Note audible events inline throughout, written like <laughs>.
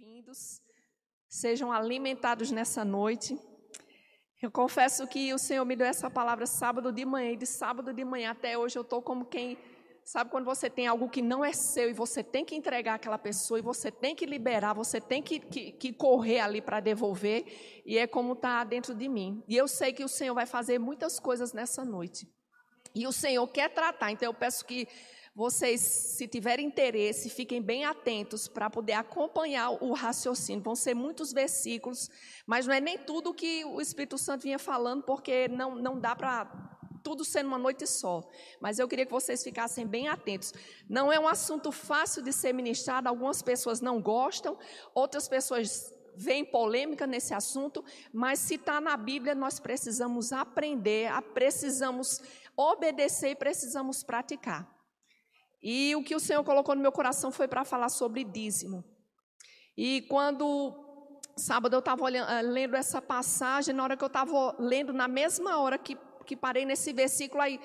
bem-vindos. Sejam alimentados nessa noite. Eu confesso que o Senhor me deu essa palavra sábado de manhã, e de sábado de manhã até hoje eu estou como quem. Sabe quando você tem algo que não é seu e você tem que entregar aquela pessoa e você tem que liberar, você tem que, que, que correr ali para devolver, e é como está dentro de mim. E eu sei que o Senhor vai fazer muitas coisas nessa noite. E o Senhor quer tratar, então eu peço que vocês, se tiverem interesse, fiquem bem atentos para poder acompanhar o raciocínio. Vão ser muitos versículos, mas não é nem tudo que o Espírito Santo vinha falando, porque não, não dá para tudo ser numa noite só. Mas eu queria que vocês ficassem bem atentos. Não é um assunto fácil de ser ministrado, algumas pessoas não gostam, outras pessoas veem polêmica nesse assunto, mas se está na Bíblia, nós precisamos aprender, precisamos obedecer e precisamos praticar. E o que o Senhor colocou no meu coração foi para falar sobre dízimo. E quando sábado eu estava eh, lendo essa passagem, na hora que eu estava lendo, na mesma hora que, que parei nesse versículo, aí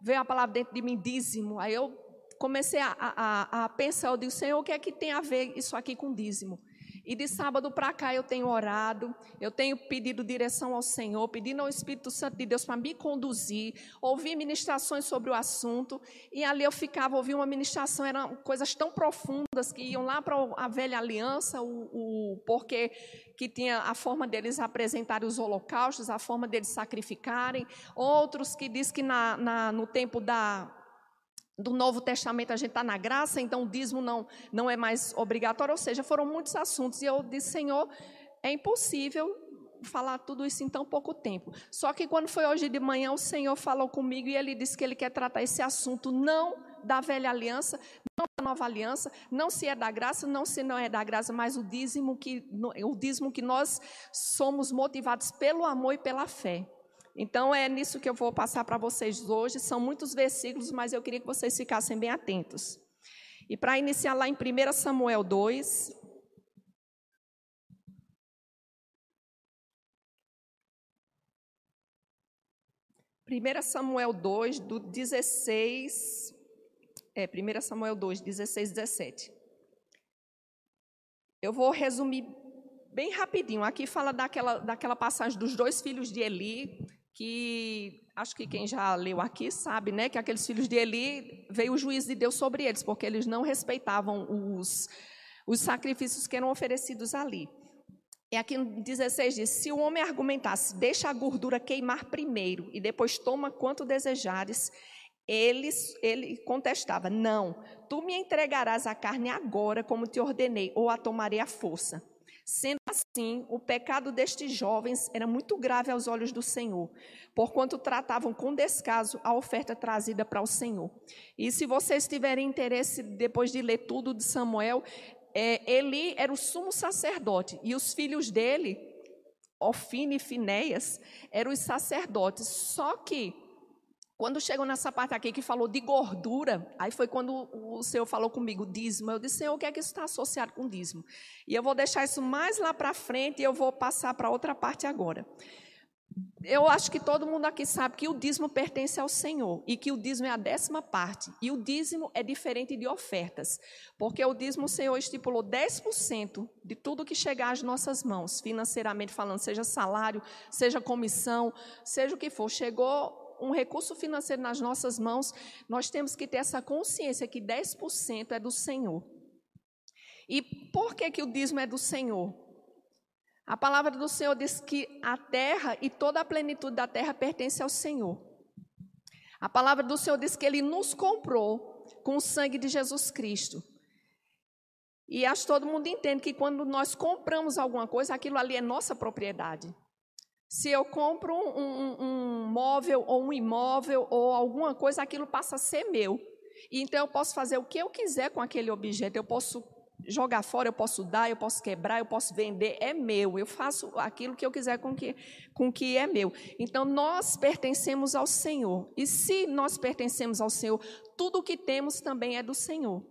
veio a palavra dentro de mim, dízimo. Aí eu comecei a, a, a pensar, eu digo, Senhor, o que é que tem a ver isso aqui com dízimo? E de sábado para cá eu tenho orado, eu tenho pedido direção ao Senhor, pedindo ao Espírito Santo de Deus para me conduzir, ouvi ministrações sobre o assunto, e ali eu ficava, ouvi uma ministração, eram coisas tão profundas que iam lá para a velha aliança, o, o porquê que tinha a forma deles apresentarem os holocaustos, a forma deles sacrificarem, outros que diz que na, na no tempo da do Novo Testamento a gente está na graça, então o dízimo não, não é mais obrigatório, ou seja, foram muitos assuntos. E eu disse, Senhor, é impossível falar tudo isso em tão pouco tempo. Só que quando foi hoje de manhã, o Senhor falou comigo e ele disse que ele quer tratar esse assunto não da velha aliança, não da nova aliança, não se é da graça, não se não é da graça, mas o dízimo que, o dízimo que nós somos motivados pelo amor e pela fé. Então é nisso que eu vou passar para vocês hoje. São muitos versículos, mas eu queria que vocês ficassem bem atentos. E para iniciar lá em 1 Samuel 2. Primeira Samuel 2, do 16, é, 1 Samuel 2, 16, 17. Eu vou resumir bem rapidinho. Aqui fala daquela, daquela passagem dos dois filhos de Eli, que acho que quem já leu aqui sabe, né, que aqueles filhos de Eli veio o juízo de Deus sobre eles, porque eles não respeitavam os, os sacrifícios que eram oferecidos ali. E aqui no 16 diz: Se o homem argumentasse, deixa a gordura queimar primeiro e depois toma quanto desejares, ele, ele contestava: Não, tu me entregarás a carne agora, como te ordenei, ou a tomarei à força. Sendo assim, o pecado destes jovens era muito grave aos olhos do Senhor, porquanto tratavam com descaso a oferta trazida para o Senhor. E se vocês tiverem interesse, depois de ler tudo de Samuel, é, Eli era o sumo sacerdote, e os filhos dele, Ofine e Finéias, eram os sacerdotes. Só que quando chegou nessa parte aqui que falou de gordura, aí foi quando o Senhor falou comigo, dízimo. Eu disse, Senhor, o que é que isso está associado com dízimo? E eu vou deixar isso mais lá para frente e eu vou passar para outra parte agora. Eu acho que todo mundo aqui sabe que o dízimo pertence ao Senhor e que o dízimo é a décima parte. E o dízimo é diferente de ofertas, porque o dízimo o Senhor estipulou 10% de tudo que chegar às nossas mãos, financeiramente falando, seja salário, seja comissão, seja o que for. Chegou um recurso financeiro nas nossas mãos, nós temos que ter essa consciência que 10% é do Senhor. E por que, que o dízimo é do Senhor? A palavra do Senhor diz que a terra e toda a plenitude da terra pertence ao Senhor. A palavra do Senhor diz que Ele nos comprou com o sangue de Jesus Cristo. E acho que todo mundo entende que quando nós compramos alguma coisa, aquilo ali é nossa propriedade. Se eu compro um, um, um, móvel ou um imóvel ou alguma coisa, aquilo passa a ser meu. E então eu posso fazer o que eu quiser com aquele objeto. Eu posso jogar fora, eu posso dar, eu posso quebrar, eu posso vender. É meu. Eu faço aquilo que eu quiser com que, com que é meu. Então nós pertencemos ao Senhor. E se nós pertencemos ao Senhor, tudo o que temos também é do Senhor.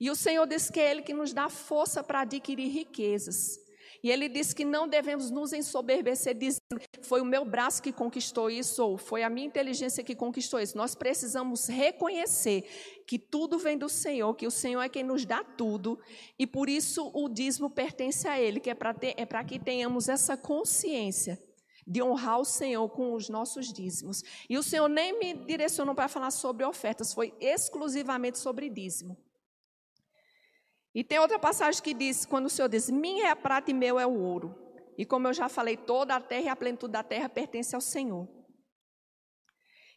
E o Senhor diz que é Ele que nos dá força para adquirir riquezas. E ele diz que não devemos nos ensoberbecer dizendo foi o meu braço que conquistou isso ou foi a minha inteligência que conquistou isso. Nós precisamos reconhecer que tudo vem do Senhor, que o Senhor é quem nos dá tudo e por isso o dízimo pertence a Ele, que é para é que tenhamos essa consciência de honrar o Senhor com os nossos dízimos. E o Senhor nem me direcionou para falar sobre ofertas, foi exclusivamente sobre dízimo. E tem outra passagem que diz, quando o Senhor diz, minha é a prata e meu é o ouro. E como eu já falei, toda a terra e a plenitude da terra pertence ao Senhor.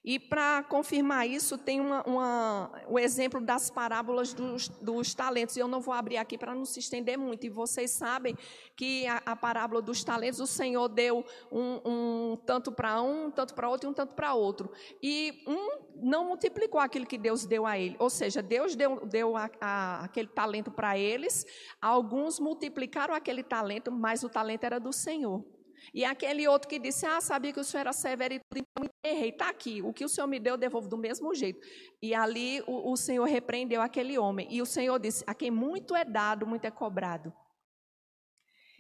E para confirmar isso, tem uma, uma, o exemplo das parábolas dos, dos talentos. Eu não vou abrir aqui para não se estender muito. E vocês sabem que a, a parábola dos talentos, o Senhor deu um, um tanto para um, um tanto para outro e um tanto para outro. E um não multiplicou aquilo que Deus deu a ele. Ou seja, Deus deu, deu a, a, aquele talento para eles, alguns multiplicaram aquele talento, mas o talento era do Senhor. E aquele outro que disse: Ah, sabia que o senhor era severo e tudo, então errei. Está aqui. O que o senhor me deu, eu devolvo do mesmo jeito. E ali o, o senhor repreendeu aquele homem. E o senhor disse: A quem muito é dado, muito é cobrado.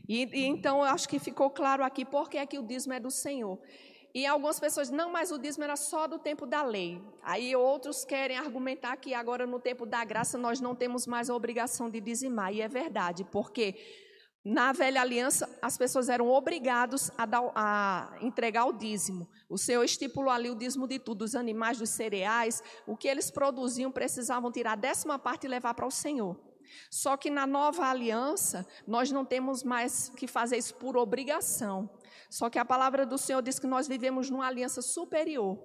E, e então eu acho que ficou claro aqui porque é que o dízimo é do Senhor. E algumas pessoas, não, mas o dízimo era só do tempo da lei. Aí outros querem argumentar que agora no tempo da graça nós não temos mais a obrigação de dizimar. E é verdade, porque na velha aliança, as pessoas eram obrigadas a, dar, a, entregar o dízimo. O Senhor estipulou ali o dízimo de tudo, dos animais, dos cereais, o que eles produziam precisavam tirar a décima parte e levar para o Senhor. Só que na nova aliança, nós não temos mais que fazer isso por obrigação. Só que a palavra do Senhor diz que nós vivemos numa aliança superior.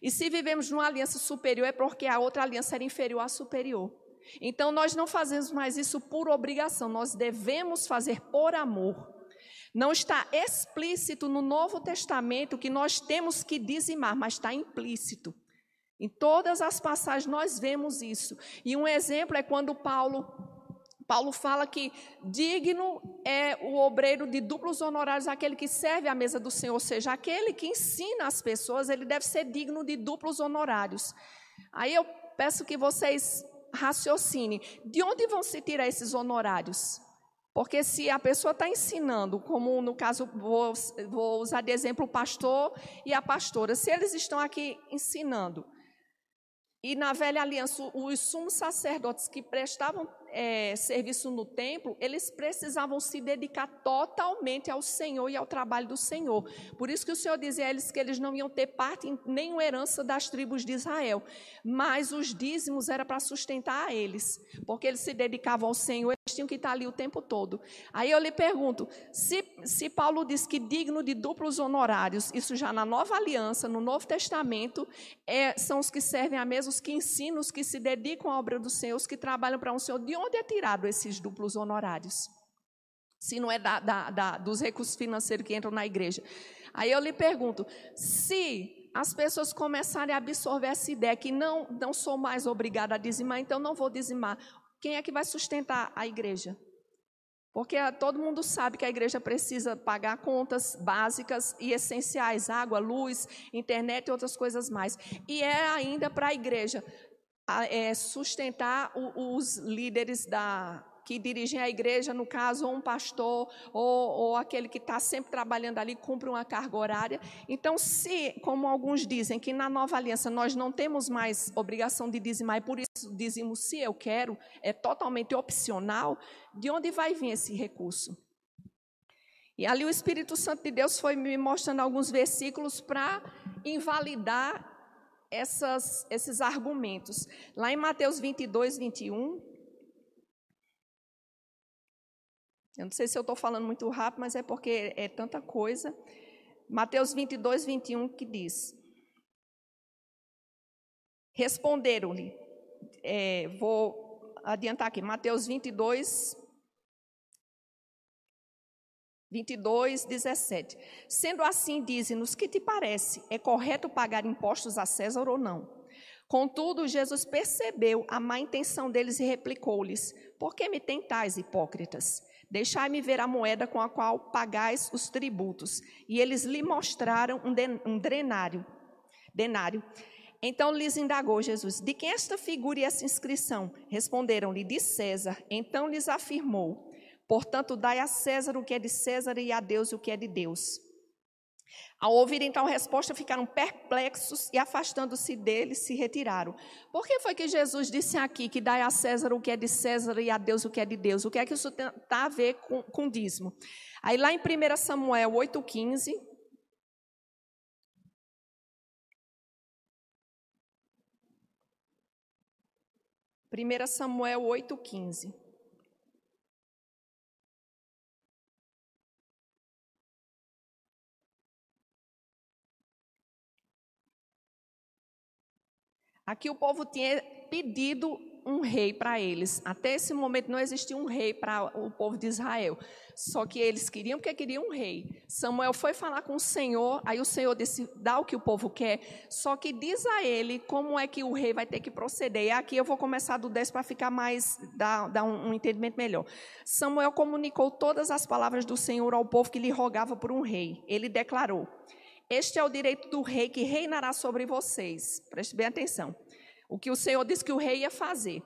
E se vivemos numa aliança superior, é porque a outra aliança era inferior à superior. Então nós não fazemos mais isso por obrigação, nós devemos fazer por amor. Não está explícito no Novo Testamento que nós temos que dizimar, mas está implícito. Em todas as passagens nós vemos isso. E um exemplo é quando Paulo Paulo fala que digno é o obreiro de duplos honorários, aquele que serve à mesa do Senhor, ou seja, aquele que ensina as pessoas, ele deve ser digno de duplos honorários. Aí eu peço que vocês raciocine, de onde vão se tirar esses honorários? Porque se a pessoa está ensinando, como no caso, vou, vou, usar de exemplo o pastor e a pastora, se eles estão aqui ensinando, e na velha aliança, os sumos sacerdotes que prestavam é, serviço no templo, eles precisavam se dedicar totalmente ao Senhor e ao trabalho do Senhor. Por isso que o Senhor dizia a eles que eles não iam ter parte em nenhuma herança das tribos de Israel. Mas os dízimos era para sustentar a eles, porque eles se dedicavam ao Senhor, eles tinham que estar ali o tempo todo. Aí eu lhe pergunto: se, se Paulo diz que digno de duplos honorários, isso já na nova aliança, no Novo Testamento, é, são os que servem a mesa, os que ensinam, os que se dedicam à obra do Senhor, os que trabalham para um Senhor. De onde é tirado esses duplos honorários? Se não é da, da, da, dos recursos financeiros que entram na igreja. Aí eu lhe pergunto: se as pessoas começarem a absorver essa ideia que não, não sou mais obrigada a dizimar, então não vou dizimar, quem é que vai sustentar a igreja? Porque todo mundo sabe que a igreja precisa pagar contas básicas e essenciais, água, luz, internet e outras coisas mais. E é ainda para a igreja é, sustentar os líderes da, que dirigem a igreja, no caso, ou um pastor, ou, ou aquele que está sempre trabalhando ali, cumpre uma carga horária. Então, se, como alguns dizem, que na nova aliança nós não temos mais obrigação de dizimar, e por isso dizimos se eu quero, é totalmente opcional, de onde vai vir esse recurso? E ali o Espírito Santo de Deus foi me mostrando alguns versículos para invalidar essas, esses argumentos. Lá em Mateus 22, 21. Eu não sei se eu estou falando muito rápido, mas é porque é tanta coisa. Mateus 22, 21 que diz: Responderam-lhe, é, vou adiantar aqui, Mateus 22, 22, 17. Sendo assim, dize-nos, que te parece? É correto pagar impostos a César ou não? Contudo, Jesus percebeu a má intenção deles e replicou-lhes: Por que me tentais, hipócritas? Deixai-me ver a moeda com a qual pagais os tributos. E eles lhe mostraram um, den um drenário, denário. Então lhes indagou Jesus: De quem esta figura e essa inscrição? Responderam-lhe: De César. Então lhes afirmou: Portanto, dai a César o que é de César e a Deus o que é de Deus. Ao ouvirem tal resposta, ficaram perplexos e, afastando-se dele, se retiraram. Por que foi que Jesus disse aqui que dai a César o que é de César e a Deus o que é de Deus? O que é que isso tem a ver com, com dízimo? Aí lá em 1 Samuel 8,15. Primeira Samuel 8,15. Aqui o povo tinha pedido um rei para eles. Até esse momento não existia um rei para o povo de Israel. Só que eles queriam porque queriam um rei. Samuel foi falar com o Senhor, aí o Senhor disse: dá o que o povo quer. Só que diz a ele como é que o rei vai ter que proceder. E aqui eu vou começar do 10 para ficar mais, dar, dar um, um entendimento melhor. Samuel comunicou todas as palavras do Senhor ao povo que lhe rogava por um rei. Ele declarou: este é o direito do rei que reinará sobre vocês. Preste bem atenção. O que o Senhor disse que o rei ia fazer.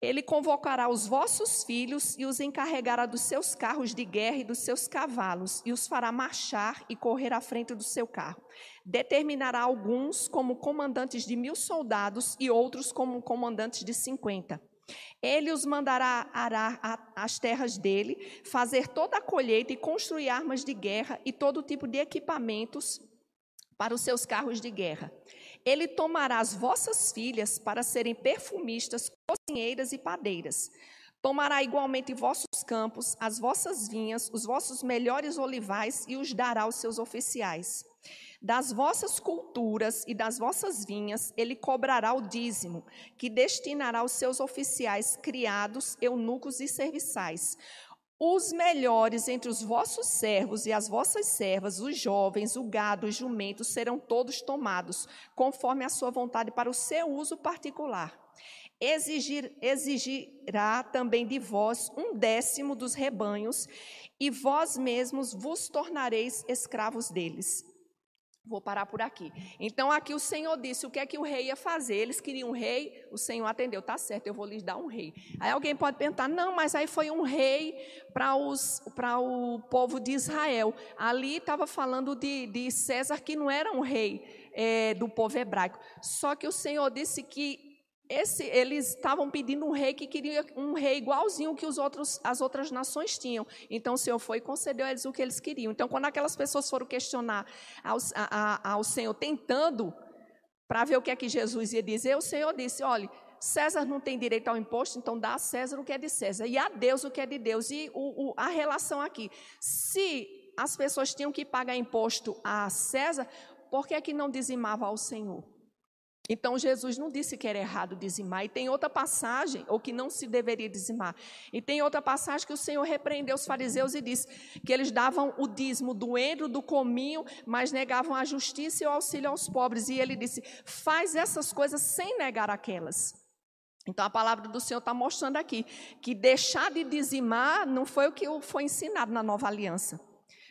Ele convocará os vossos filhos e os encarregará dos seus carros de guerra e dos seus cavalos, e os fará marchar e correr à frente do seu carro. Determinará alguns como comandantes de mil soldados e outros como comandantes de cinquenta. Ele os mandará arar as terras dele, fazer toda a colheita e construir armas de guerra e todo tipo de equipamentos para os seus carros de guerra. Ele tomará as vossas filhas para serem perfumistas, cozinheiras e padeiras. Tomará igualmente vossos campos, as vossas vinhas, os vossos melhores olivais e os dará aos seus oficiais. Das vossas culturas e das vossas vinhas, ele cobrará o dízimo, que destinará aos seus oficiais, criados, eunucos e serviçais. Os melhores entre os vossos servos e as vossas servas, os jovens, o gado, os jumentos, serão todos tomados, conforme a sua vontade, para o seu uso particular. Exigir, exigirá também de vós um décimo dos rebanhos, e vós mesmos vos tornareis escravos deles. Vou parar por aqui. Então, aqui o Senhor disse o que é que o rei ia fazer. Eles queriam um rei, o Senhor atendeu, tá certo, eu vou lhes dar um rei. Aí alguém pode perguntar, não, mas aí foi um rei para o povo de Israel. Ali estava falando de, de César, que não era um rei é, do povo hebraico. Só que o Senhor disse que esse, eles estavam pedindo um rei que queria um rei igualzinho que os outros, as outras nações tinham. Então o Senhor foi e concedeu a eles o que eles queriam. Então, quando aquelas pessoas foram questionar ao, a, ao Senhor, tentando para ver o que é que Jesus ia dizer, o Senhor disse: olha, César não tem direito ao imposto, então dá a César o que é de César, e a Deus o que é de Deus. E o, o, a relação aqui: se as pessoas tinham que pagar imposto a César, por que é que não dizimava ao Senhor? Então Jesus não disse que era errado dizimar. E tem outra passagem, ou que não se deveria dizimar. E tem outra passagem que o Senhor repreendeu os fariseus e disse que eles davam o dízimo do endro, do cominho, mas negavam a justiça e o auxílio aos pobres. E ele disse: faz essas coisas sem negar aquelas. Então a palavra do Senhor está mostrando aqui que deixar de dizimar não foi o que foi ensinado na nova aliança.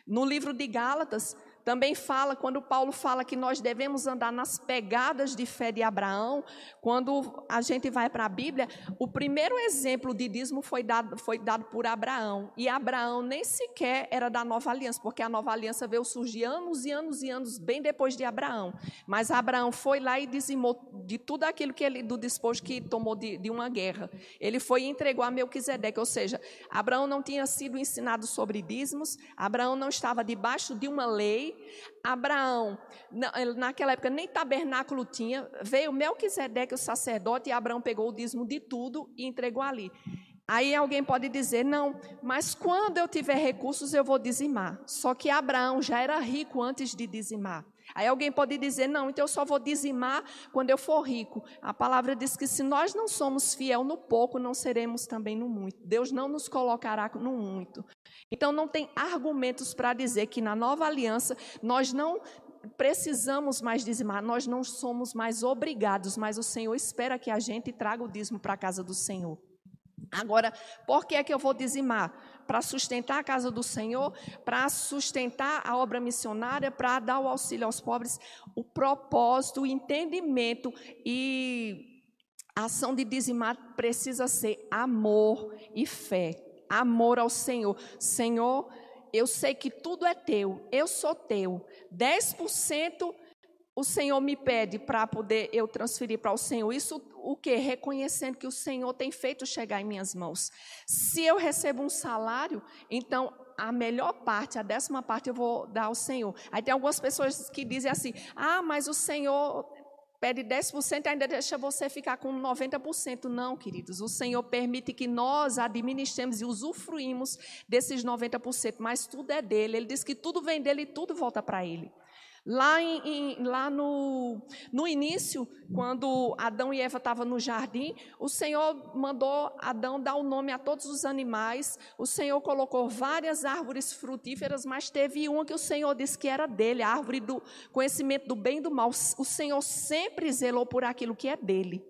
No livro de Gálatas, também fala, quando Paulo fala que nós devemos andar nas pegadas de fé de Abraão, quando a gente vai para a Bíblia, o primeiro exemplo de dízimo foi dado, foi dado por Abraão. E Abraão nem sequer era da nova aliança, porque a nova aliança veio surgir anos e anos e anos bem depois de Abraão. Mas Abraão foi lá e dizimou de tudo aquilo que ele, do despojo que tomou de, de uma guerra. Ele foi e entregou a Melquisedeque, ou seja, Abraão não tinha sido ensinado sobre dízimos, Abraão não estava debaixo de uma lei, Abraão, naquela época nem tabernáculo tinha, veio Melquisedeque, o sacerdote, e Abraão pegou o dízimo de tudo e entregou ali. Aí alguém pode dizer, não, mas quando eu tiver recursos eu vou dizimar. Só que Abraão já era rico antes de dizimar. Aí alguém pode dizer, não, então eu só vou dizimar quando eu for rico. A palavra diz que se nós não somos fiel no pouco, não seremos também no muito. Deus não nos colocará no muito. Então não tem argumentos para dizer que na nova aliança nós não precisamos mais dizimar, nós não somos mais obrigados, mas o Senhor espera que a gente traga o dízimo para a casa do Senhor. Agora, por que é que eu vou dizimar? Para sustentar a casa do Senhor, para sustentar a obra missionária, para dar o auxílio aos pobres. O propósito, o entendimento e a ação de dizimar precisa ser amor e fé. amor ao Senhor. Senhor, eu sei que tudo é teu, eu sou teu. 10% o Senhor me pede para poder eu transferir para o Senhor. Isso o que? Reconhecendo que o Senhor tem feito chegar em minhas mãos. Se eu recebo um salário, então a melhor parte, a décima parte eu vou dar ao Senhor. Aí tem algumas pessoas que dizem assim: ah, mas o Senhor pede 10% e ainda deixa você ficar com 90%. Não, queridos, o Senhor permite que nós administremos e usufruímos desses 90%, mas tudo é dele. Ele diz que tudo vem dele e tudo volta para ele. Lá, em, lá no, no início, quando Adão e Eva estavam no jardim, o Senhor mandou Adão dar o nome a todos os animais. O Senhor colocou várias árvores frutíferas, mas teve uma que o Senhor disse que era dele, a árvore do conhecimento do bem e do mal. O Senhor sempre zelou por aquilo que é dele.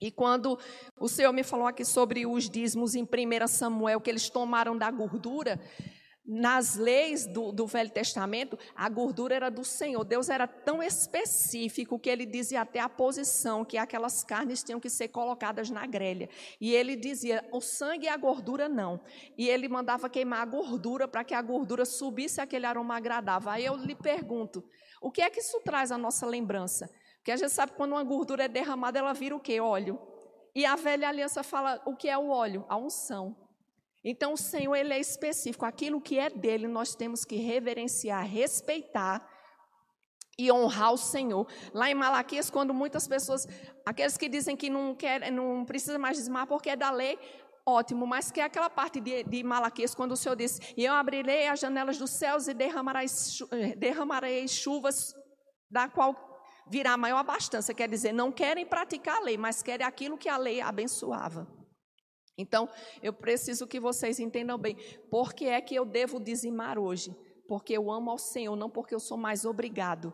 E quando o Senhor me falou aqui sobre os dízimos em 1 Samuel, que eles tomaram da gordura, nas leis do, do, Velho Testamento, a gordura era do Senhor. Deus era tão específico que ele dizia até a posição que aquelas carnes tinham que ser colocadas na grelha. E ele dizia: o sangue e a gordura não. E ele mandava queimar a gordura para que a gordura subisse aquele aroma agradável. Aí eu lhe pergunto: o que é que isso traz à nossa lembrança? Porque a gente sabe que quando uma gordura é derramada, ela vira o quê? Óleo. E a velha aliança fala o que é o óleo? A unção. Então o Senhor ele é específico, aquilo que é dele nós temos que reverenciar, respeitar e honrar o Senhor. Lá em Malaquias, quando muitas pessoas, aqueles que dizem que não quer, não precisa mais dizimar porque é da lei, ótimo, mas que é aquela parte de, de Malaquias, quando o Senhor disse: E eu abrirei as janelas dos céus e derramarei, eh, derramarei chuvas, da qual virá maior abastança. Quer dizer, não querem praticar a lei, mas querem aquilo que a lei abençoava. Então, eu preciso que vocês entendam bem, por que é que eu devo dizimar hoje? Porque eu amo ao Senhor, não porque eu sou mais obrigado.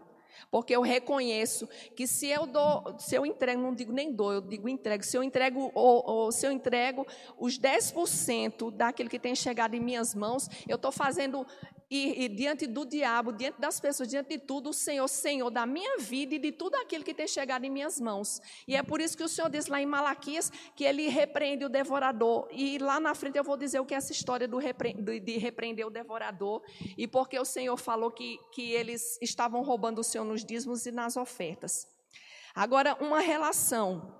Porque eu reconheço que se eu dou, se eu entrego, não digo nem dou, eu digo entrego. Se eu entrego, ou, ou se eu entrego os 10% daquilo que tem chegado em minhas mãos, eu estou fazendo e, e, diante do diabo, diante das pessoas, diante de tudo, o Senhor, Senhor da minha vida e de tudo aquilo que tem chegado em minhas mãos. E é por isso que o Senhor diz lá em Malaquias que ele repreende o devorador. E lá na frente eu vou dizer o que é essa história do repre, de repreender o devorador. E porque o Senhor falou que, que eles estavam roubando o Senhor nos dízimos e nas ofertas. Agora, uma relação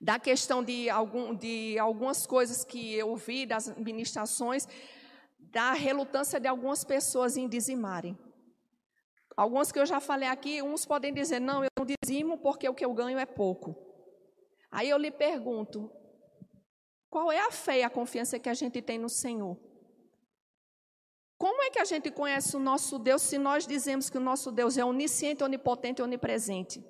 da questão de, algum, de algumas coisas que eu vi das ministrações da relutância de algumas pessoas em dizimarem. Alguns que eu já falei aqui, uns podem dizer: não, eu não dizimo porque o que eu ganho é pouco. Aí eu lhe pergunto: qual é a fé e a confiança que a gente tem no Senhor? Como é que a gente conhece o nosso Deus se nós dizemos que o nosso Deus é onisciente, onipotente e onipresente?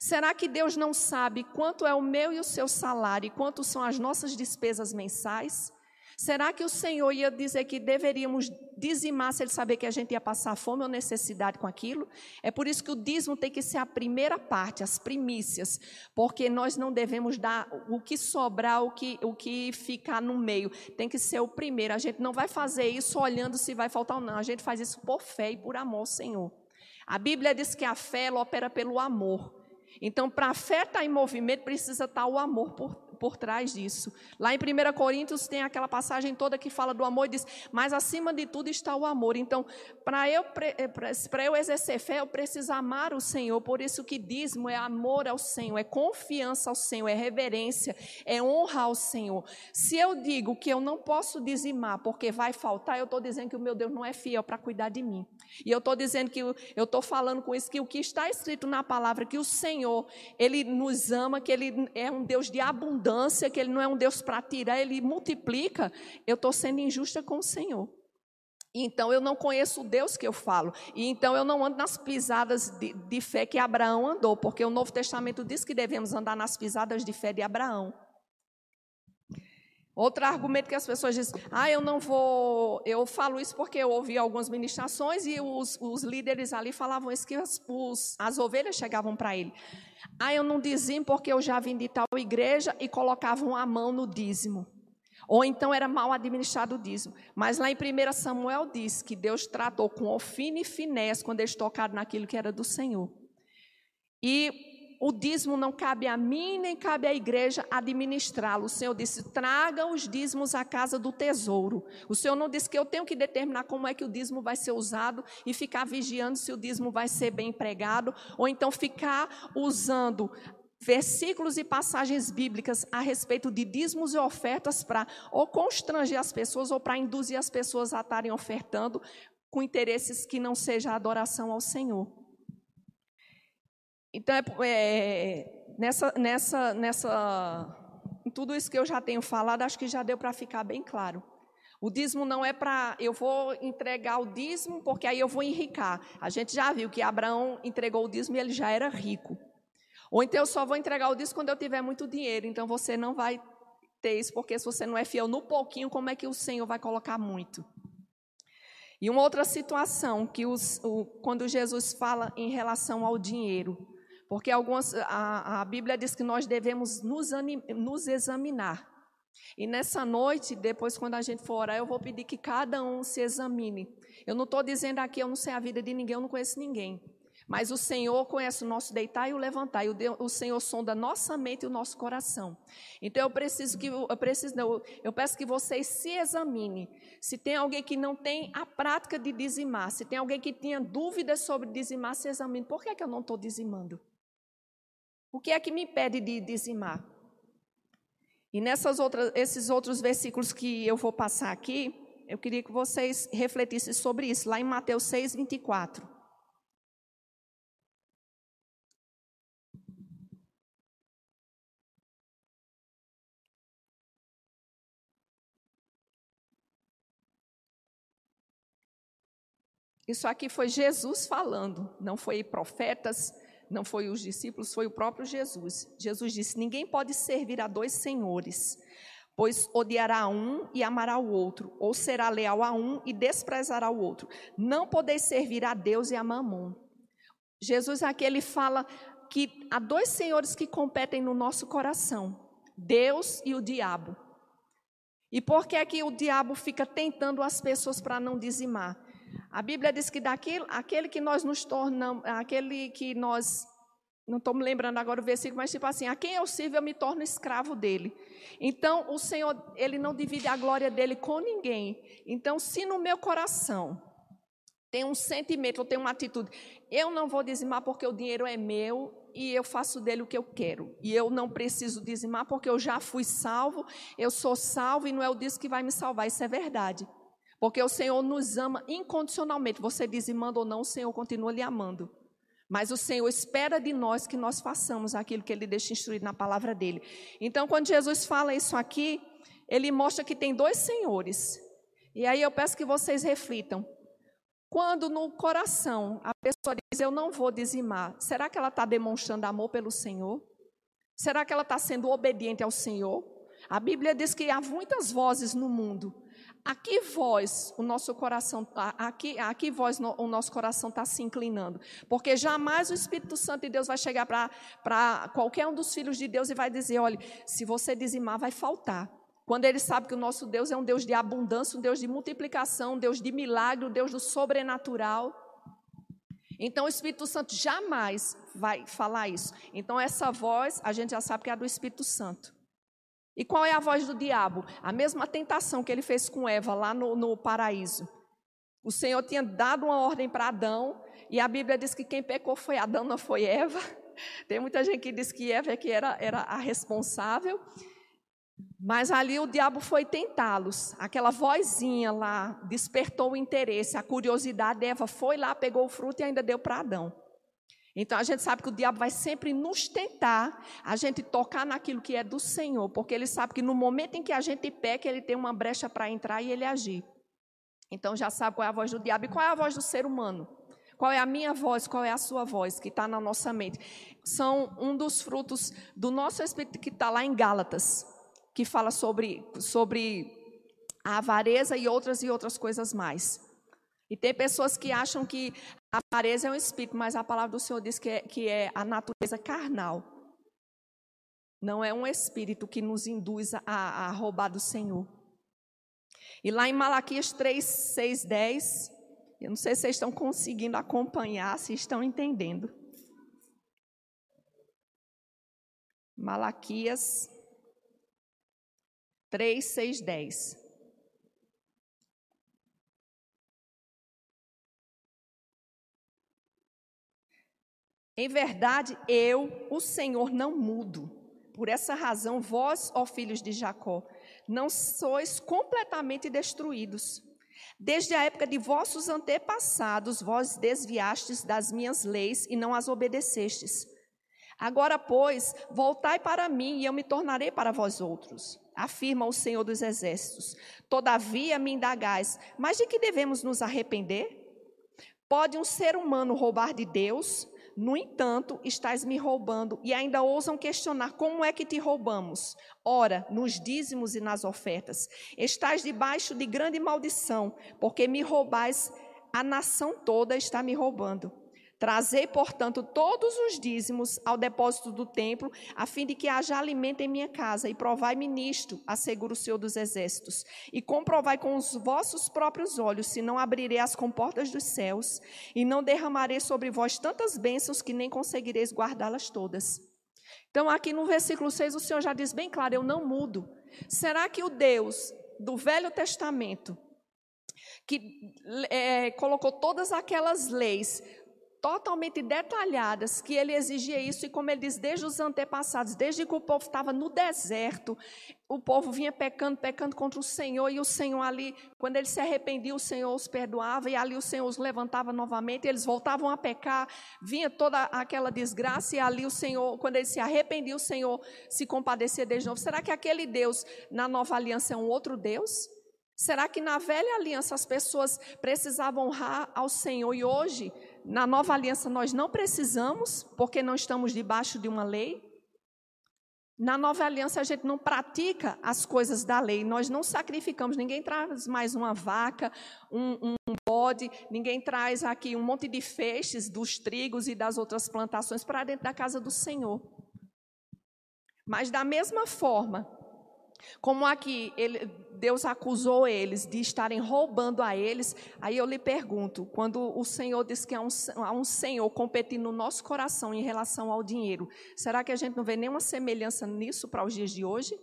Será que Deus não sabe quanto é o meu e o seu salário e quanto são as nossas despesas mensais? Será que o Senhor ia dizer que deveríamos dizimar se ele saber que a gente ia passar fome ou necessidade com aquilo? É por isso que o dízimo tem que ser a primeira parte, as primícias, porque nós não devemos dar o que sobrar, o que, o que ficar no meio. Tem que ser o primeiro. A gente não vai fazer isso olhando se vai faltar ou não. A gente faz isso por fé e por amor ao Senhor. A Bíblia diz que a fé ela opera pelo amor. Então, para a fé estar em movimento, precisa estar o amor por, por trás disso. Lá em 1 Coríntios tem aquela passagem toda que fala do amor e diz: Mas acima de tudo está o amor. Então, para eu, eh, eu exercer fé, eu preciso amar o Senhor. Por isso que dízimo é amor ao Senhor, é confiança ao Senhor, é reverência, é honra ao Senhor. Se eu digo que eu não posso dizimar porque vai faltar, eu estou dizendo que o meu Deus não é fiel para cuidar de mim. E eu estou dizendo que eu estou falando com isso que o que está escrito na palavra, que o Senhor, Ele nos ama, que Ele é um Deus de abundância, que Ele não é um Deus para tirar, Ele multiplica. Eu estou sendo injusta com o Senhor. Então eu não conheço o Deus que eu falo. E então eu não ando nas pisadas de, de fé que Abraão andou, porque o Novo Testamento diz que devemos andar nas pisadas de fé de Abraão. Outro argumento que as pessoas dizem, ah, eu não vou, eu falo isso porque eu ouvi algumas ministrações e os, os líderes ali falavam isso, que as, os, as ovelhas chegavam para ele. Ah, eu não dizimo porque eu já vim de tal igreja e colocavam a mão no dízimo. Ou então era mal administrado o dízimo. Mas lá em 1 Samuel diz que Deus tratou com ofina e finesse quando eles tocaram naquilo que era do Senhor. E o dízimo não cabe a mim, nem cabe à igreja administrá-lo. O Senhor disse: traga os dízimos à casa do tesouro. O Senhor não disse que eu tenho que determinar como é que o dízimo vai ser usado e ficar vigiando se o dízimo vai ser bem empregado, ou então ficar usando versículos e passagens bíblicas a respeito de dízimos e ofertas para ou constranger as pessoas ou para induzir as pessoas a estarem ofertando com interesses que não seja adoração ao Senhor. Então, é, é, nessa, nessa, nessa, em tudo isso que eu já tenho falado, acho que já deu para ficar bem claro. O dízimo não é para eu vou entregar o dízimo porque aí eu vou enricar. A gente já viu que Abraão entregou o dízimo e ele já era rico. Ou então eu só vou entregar o dízimo quando eu tiver muito dinheiro. Então você não vai ter isso porque se você não é fiel no pouquinho, como é que o Senhor vai colocar muito? E uma outra situação que os, o, quando Jesus fala em relação ao dinheiro, porque algumas, a, a Bíblia diz que nós devemos nos, anim, nos examinar. E nessa noite, depois quando a gente for orar, eu vou pedir que cada um se examine. Eu não estou dizendo aqui, eu não sei a vida de ninguém, eu não conheço ninguém. Mas o Senhor conhece o nosso deitar e o levantar. E o, o Senhor sonda nossa mente e o nosso coração. Então eu preciso que eu preciso, eu, eu peço que vocês se examinem. Se tem alguém que não tem a prática de dizimar, se tem alguém que tinha dúvidas sobre dizimar, se examine. Por que, é que eu não estou dizimando? O que é que me impede de dizimar? E nessas outras, esses outros versículos que eu vou passar aqui, eu queria que vocês refletissem sobre isso, lá em Mateus 6, 24. Isso aqui foi Jesus falando, não foi profetas, não foi os discípulos, foi o próprio Jesus. Jesus disse: Ninguém pode servir a dois senhores, pois odiará um e amará o outro, ou será leal a um e desprezará o outro. Não podeis servir a Deus e a Mamon. Jesus aqui ele fala que há dois senhores que competem no nosso coração: Deus e o diabo. E por que é que o diabo fica tentando as pessoas para não dizimar? A Bíblia diz que daquele aquele que nós nos tornamos, aquele que nós, não estou me lembrando agora o versículo, mas tipo assim, a quem eu sirvo eu me torno escravo dele. Então o Senhor, ele não divide a glória dele com ninguém. Então se no meu coração tem um sentimento, ou tem uma atitude, eu não vou dizimar porque o dinheiro é meu e eu faço dele o que eu quero. E eu não preciso dizimar porque eu já fui salvo, eu sou salvo e não é o disso que vai me salvar. Isso é verdade. Porque o Senhor nos ama incondicionalmente. Você dizimando ou não, o Senhor continua lhe amando. Mas o Senhor espera de nós que nós façamos aquilo que Ele deixa instruído na palavra dele. Então, quando Jesus fala isso aqui, Ele mostra que tem dois senhores. E aí eu peço que vocês reflitam. Quando no coração a pessoa diz, eu não vou dizimar, será que ela está demonstrando amor pelo Senhor? Será que ela está sendo obediente ao Senhor? A Bíblia diz que há muitas vozes no mundo, a que voz o nosso coração, a, que, a que voz no, o nosso coração está se inclinando? Porque jamais o Espírito Santo de Deus vai chegar para qualquer um dos filhos de Deus e vai dizer: olha, se você dizimar, vai faltar. Quando ele sabe que o nosso Deus é um Deus de abundância, um Deus de multiplicação, um Deus de milagre, um Deus do sobrenatural. Então o Espírito Santo jamais vai falar isso. Então essa voz, a gente já sabe que é a do Espírito Santo. E qual é a voz do diabo? A mesma tentação que ele fez com Eva lá no, no paraíso. O Senhor tinha dado uma ordem para Adão, e a Bíblia diz que quem pecou foi Adão, não foi Eva. <laughs> Tem muita gente que diz que Eva é que era, era a responsável. Mas ali o diabo foi tentá-los. Aquela vozinha lá despertou o interesse, a curiosidade. Eva foi lá, pegou o fruto e ainda deu para Adão. Então a gente sabe que o diabo vai sempre nos tentar a gente tocar naquilo que é do Senhor, porque ele sabe que no momento em que a gente peca, ele tem uma brecha para entrar e ele agir. Então já sabe qual é a voz do diabo e qual é a voz do ser humano. Qual é a minha voz, qual é a sua voz que está na nossa mente. São um dos frutos do nosso espírito que está lá em Gálatas, que fala sobre, sobre a avareza e outras e outras coisas mais. E tem pessoas que acham que a avareza é um espírito, mas a palavra do Senhor diz que é, que é a natureza carnal. Não é um espírito que nos induz a, a roubar do Senhor. E lá em Malaquias 3, 6, 10, eu não sei se vocês estão conseguindo acompanhar, se estão entendendo. Malaquias 3, 6, 10. Em verdade, eu, o Senhor, não mudo. Por essa razão, vós, ó filhos de Jacó, não sois completamente destruídos. Desde a época de vossos antepassados, vós desviastes das minhas leis e não as obedecestes. Agora, pois, voltai para mim e eu me tornarei para vós outros, afirma o Senhor dos Exércitos. Todavia me indagais, mas de que devemos nos arrepender? Pode um ser humano roubar de Deus? No entanto, estás me roubando e ainda ousam questionar como é que te roubamos. Ora, nos dízimos e nas ofertas. Estás debaixo de grande maldição, porque me roubais, a nação toda está me roubando. Trazei, portanto, todos os dízimos ao depósito do templo, a fim de que haja alimento em minha casa, e provai-me nisto, assegura o Senhor dos Exércitos, e comprovai com os vossos próprios olhos, se não abrirei as comportas dos céus, e não derramarei sobre vós tantas bênçãos que nem conseguireis guardá-las todas. Então, aqui no versículo 6, o Senhor já diz bem claro: eu não mudo. Será que o Deus do Velho Testamento, que é, colocou todas aquelas leis totalmente detalhadas que ele exigia isso, e como ele diz, desde os antepassados, desde que o povo estava no deserto, o povo vinha pecando, pecando contra o Senhor, e o Senhor ali, quando ele se arrependia, o Senhor os perdoava, e ali o Senhor os levantava novamente, eles voltavam a pecar, vinha toda aquela desgraça, e ali o Senhor, quando ele se arrependia, o Senhor se compadecia de novo. Será que aquele Deus na nova aliança é um outro Deus? Será que na velha aliança as pessoas precisavam honrar ao Senhor e hoje na nova aliança nós não precisamos, porque não estamos debaixo de uma lei. Na nova aliança a gente não pratica as coisas da lei, nós não sacrificamos, ninguém traz mais uma vaca, um, um bode, ninguém traz aqui um monte de feixes dos trigos e das outras plantações para dentro da casa do Senhor. Mas da mesma forma, como aqui ele, Deus acusou eles de estarem roubando a eles, aí eu lhe pergunto: quando o Senhor diz que há um, há um Senhor competindo no nosso coração em relação ao dinheiro, será que a gente não vê nenhuma semelhança nisso para os dias de hoje?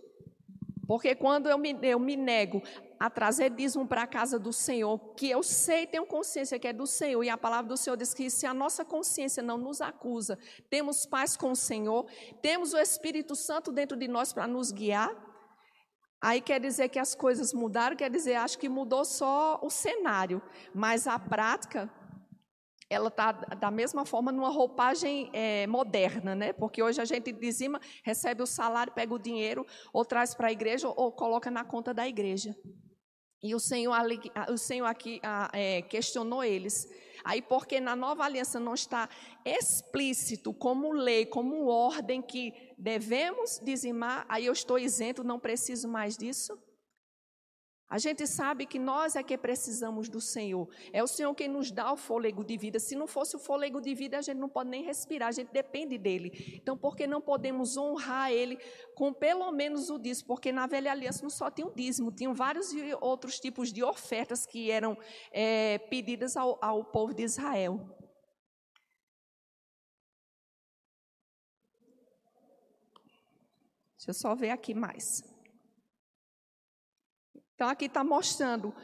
Porque quando eu me, eu me nego a trazer dízimo para a casa do Senhor, que eu sei, tenho consciência que é do Senhor, e a palavra do Senhor diz que se a nossa consciência não nos acusa, temos paz com o Senhor, temos o Espírito Santo dentro de nós para nos guiar, Aí quer dizer que as coisas mudaram, quer dizer, acho que mudou só o cenário, mas a prática, ela está da mesma forma numa roupagem é, moderna, né? Porque hoje a gente dizima, recebe o salário, pega o dinheiro, ou traz para a igreja, ou coloca na conta da igreja. E o Senhor, o Senhor aqui é, questionou eles. Aí, porque na nova aliança não está explícito como lei, como ordem que devemos dizimar, aí eu estou isento, não preciso mais disso? A gente sabe que nós é que precisamos do Senhor. É o Senhor quem nos dá o fôlego de vida. Se não fosse o fôlego de vida, a gente não pode nem respirar, a gente depende dele. Então, por que não podemos honrar ele com pelo menos o dízimo? Porque na velha aliança não só tinha o dízimo, tinham vários outros tipos de ofertas que eram é, pedidas ao, ao povo de Israel. Deixa eu só ver aqui mais. Então, aqui está mostrando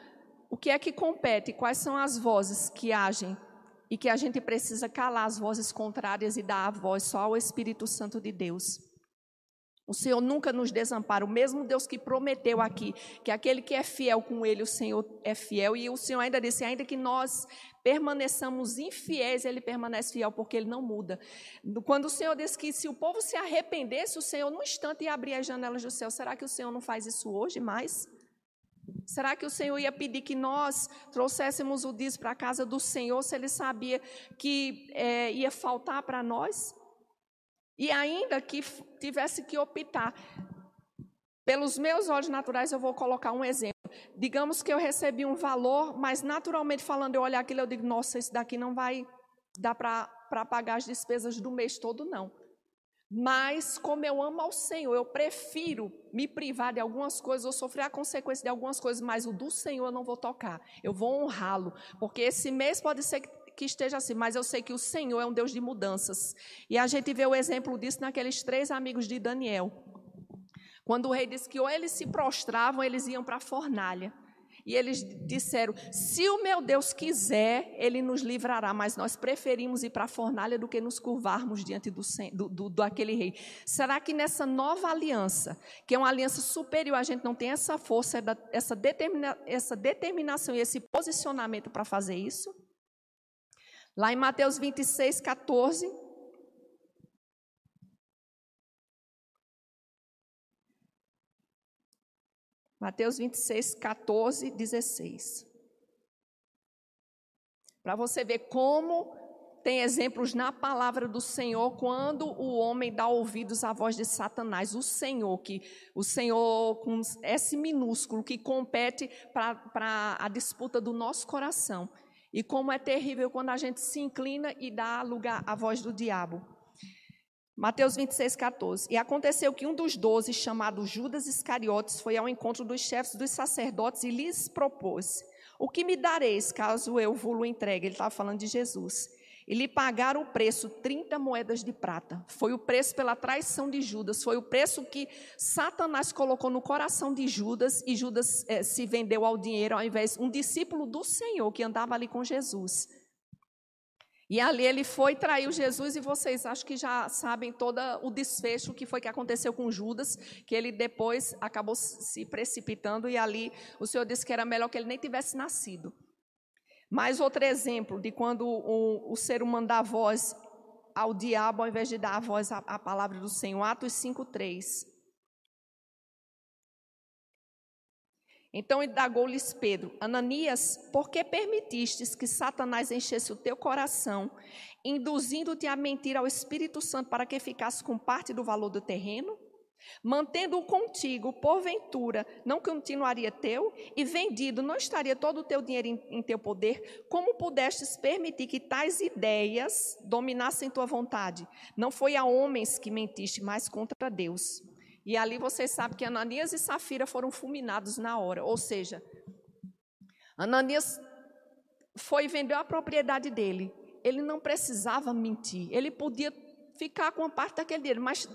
o que é que compete, quais são as vozes que agem e que a gente precisa calar as vozes contrárias e dar a voz só ao Espírito Santo de Deus. O Senhor nunca nos desampara. O mesmo Deus que prometeu aqui que aquele que é fiel com Ele, o Senhor é fiel. E o Senhor ainda disse: ainda que nós permaneçamos infiéis, Ele permanece fiel, porque Ele não muda. Quando o Senhor disse que se o povo se arrependesse, o Senhor, num instante, ia abrir as janelas do céu. Será que o Senhor não faz isso hoje mais? Será que o Senhor ia pedir que nós trouxéssemos o dízimo para a casa do Senhor se ele sabia que é, ia faltar para nós? E ainda que tivesse que optar. Pelos meus olhos naturais, eu vou colocar um exemplo. Digamos que eu recebi um valor, mas naturalmente falando, eu olhar aquilo e digo, nossa, esse daqui não vai dar para pagar as despesas do mês todo, não. Mas, como eu amo ao Senhor, eu prefiro me privar de algumas coisas ou sofrer a consequência de algumas coisas, mas o do Senhor eu não vou tocar. Eu vou honrá-lo. Porque esse mês pode ser que esteja assim, mas eu sei que o Senhor é um Deus de mudanças. E a gente vê o exemplo disso naqueles três amigos de Daniel. Quando o rei disse que ou eles se prostravam, eles iam para a fornalha. E eles disseram: se o meu Deus quiser, ele nos livrará, mas nós preferimos ir para a fornalha do que nos curvarmos diante do, do, do, daquele rei. Será que nessa nova aliança, que é uma aliança superior, a gente não tem essa força, essa, determina, essa determinação e esse posicionamento para fazer isso? Lá em Mateus 26, 14. Mateus 26, 14, 16. Para você ver como tem exemplos na palavra do Senhor quando o homem dá ouvidos à voz de Satanás, o Senhor, que o Senhor com S minúsculo que compete para a disputa do nosso coração. E como é terrível quando a gente se inclina e dá lugar à voz do diabo. Mateus 26, 14. E aconteceu que um dos doze, chamado Judas Iscariotes, foi ao encontro dos chefes dos sacerdotes e lhes propôs: O que me dareis caso eu vos entregue? Ele estava falando de Jesus. E lhe pagaram o preço, 30 moedas de prata. Foi o preço pela traição de Judas, foi o preço que Satanás colocou no coração de Judas, e Judas eh, se vendeu ao dinheiro, ao invés um discípulo do Senhor que andava ali com Jesus. E ali ele foi traiu Jesus e vocês acho que já sabem todo o desfecho que foi que aconteceu com Judas, que ele depois acabou se precipitando e ali o Senhor disse que era melhor que ele nem tivesse nascido. Mais outro exemplo de quando o, o ser humano dá voz ao diabo ao invés de dar a voz à, à palavra do Senhor, Atos 5:3. Então indagou-lhes Pedro: Ananias, por que permitistes que Satanás enchesse o teu coração, induzindo-te a mentir ao Espírito Santo para que ficasse com parte do valor do terreno? Mantendo-o contigo, porventura, não continuaria teu? E vendido, não estaria todo o teu dinheiro em, em teu poder? Como pudestes permitir que tais ideias dominassem tua vontade? Não foi a homens que mentiste, mas contra Deus. E ali vocês sabem que Ananias e Safira foram fulminados na hora. Ou seja, Ananias foi vender a propriedade dele. Ele não precisava mentir. Ele podia ficar com a parte daquele dinheiro. Mas,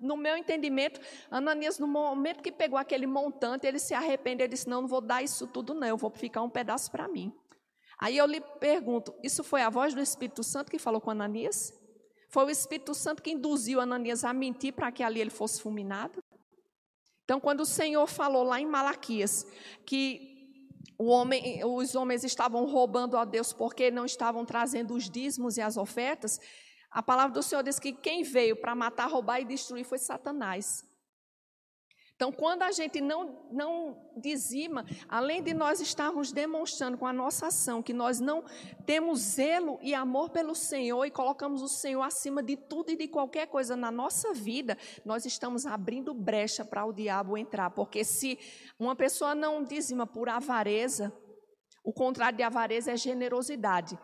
no meu entendimento, Ananias, no momento que pegou aquele montante, ele se arrependeu. Ele disse: Não, não vou dar isso tudo, não. Eu vou ficar um pedaço para mim. Aí eu lhe pergunto: Isso foi a voz do Espírito Santo que falou com Ananias? Foi o Espírito Santo que induziu Ananias a mentir para que ali ele fosse fulminado. Então, quando o Senhor falou lá em Malaquias que homem, os homens estavam roubando a Deus porque não estavam trazendo os dízimos e as ofertas, a palavra do Senhor diz que quem veio para matar, roubar e destruir foi Satanás. Então, quando a gente não, não dizima, além de nós estarmos demonstrando com a nossa ação que nós não temos zelo e amor pelo Senhor e colocamos o Senhor acima de tudo e de qualquer coisa na nossa vida, nós estamos abrindo brecha para o diabo entrar. Porque se uma pessoa não dizima por avareza, o contrário de avareza é generosidade.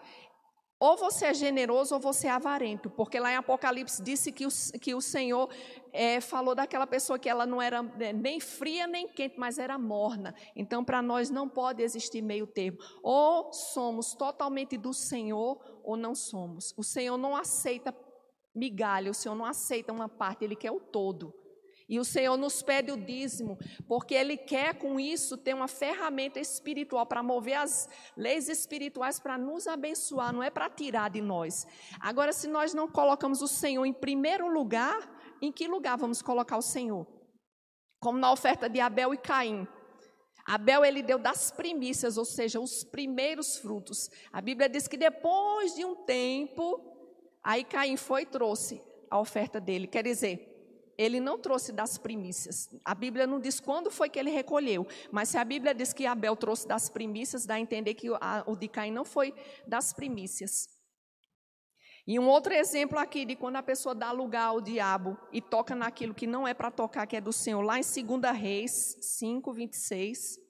Ou você é generoso ou você é avarento, porque lá em Apocalipse disse que o, que o Senhor é, falou daquela pessoa que ela não era né, nem fria nem quente, mas era morna. Então, para nós não pode existir meio termo. Ou somos totalmente do Senhor ou não somos. O Senhor não aceita migalha, o Senhor não aceita uma parte, Ele quer o todo. E o Senhor nos pede o dízimo, porque Ele quer com isso ter uma ferramenta espiritual para mover as leis espirituais para nos abençoar, não é para tirar de nós. Agora, se nós não colocamos o Senhor em primeiro lugar, em que lugar vamos colocar o Senhor? Como na oferta de Abel e Caim. Abel ele deu das primícias, ou seja, os primeiros frutos. A Bíblia diz que depois de um tempo, aí Caim foi e trouxe a oferta dele. Quer dizer, ele não trouxe das primícias. A Bíblia não diz quando foi que ele recolheu, mas se a Bíblia diz que Abel trouxe das primícias, dá a entender que o de Caim não foi das primícias. E um outro exemplo aqui de quando a pessoa dá lugar ao diabo e toca naquilo que não é para tocar, que é do Senhor, lá em 2 Reis 5, 26.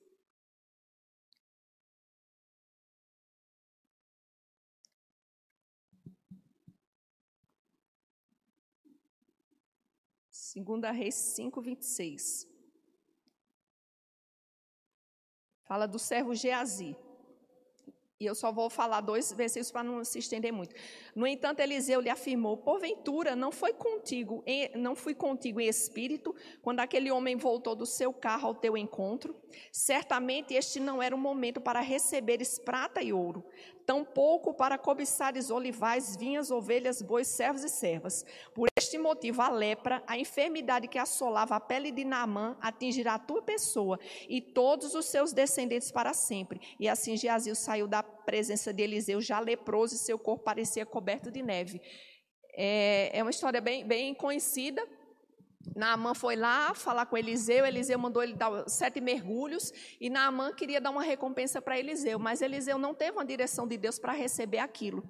Segunda Reis 5, 26. Fala do servo Geazi. E eu só vou falar dois versículos para não se estender muito. No entanto, Eliseu lhe afirmou: Porventura, não foi contigo, não fui contigo em espírito, quando aquele homem voltou do seu carro ao teu encontro? Certamente este não era o momento para receberes prata e ouro, tampouco para cobiçares olivais, vinhas, ovelhas, bois, servos e servas. Por este motivo, a lepra, a enfermidade que assolava a pele de Naamã, atingirá a tua pessoa e todos os seus descendentes para sempre. E assim Geazil saiu da presença de Eliseu, já leproso, e seu corpo parecia coberto de neve. É, é uma história bem, bem conhecida, Naamã foi lá falar com Eliseu, Eliseu mandou ele dar sete mergulhos, e Naamã queria dar uma recompensa para Eliseu, mas Eliseu não teve uma direção de Deus para receber aquilo.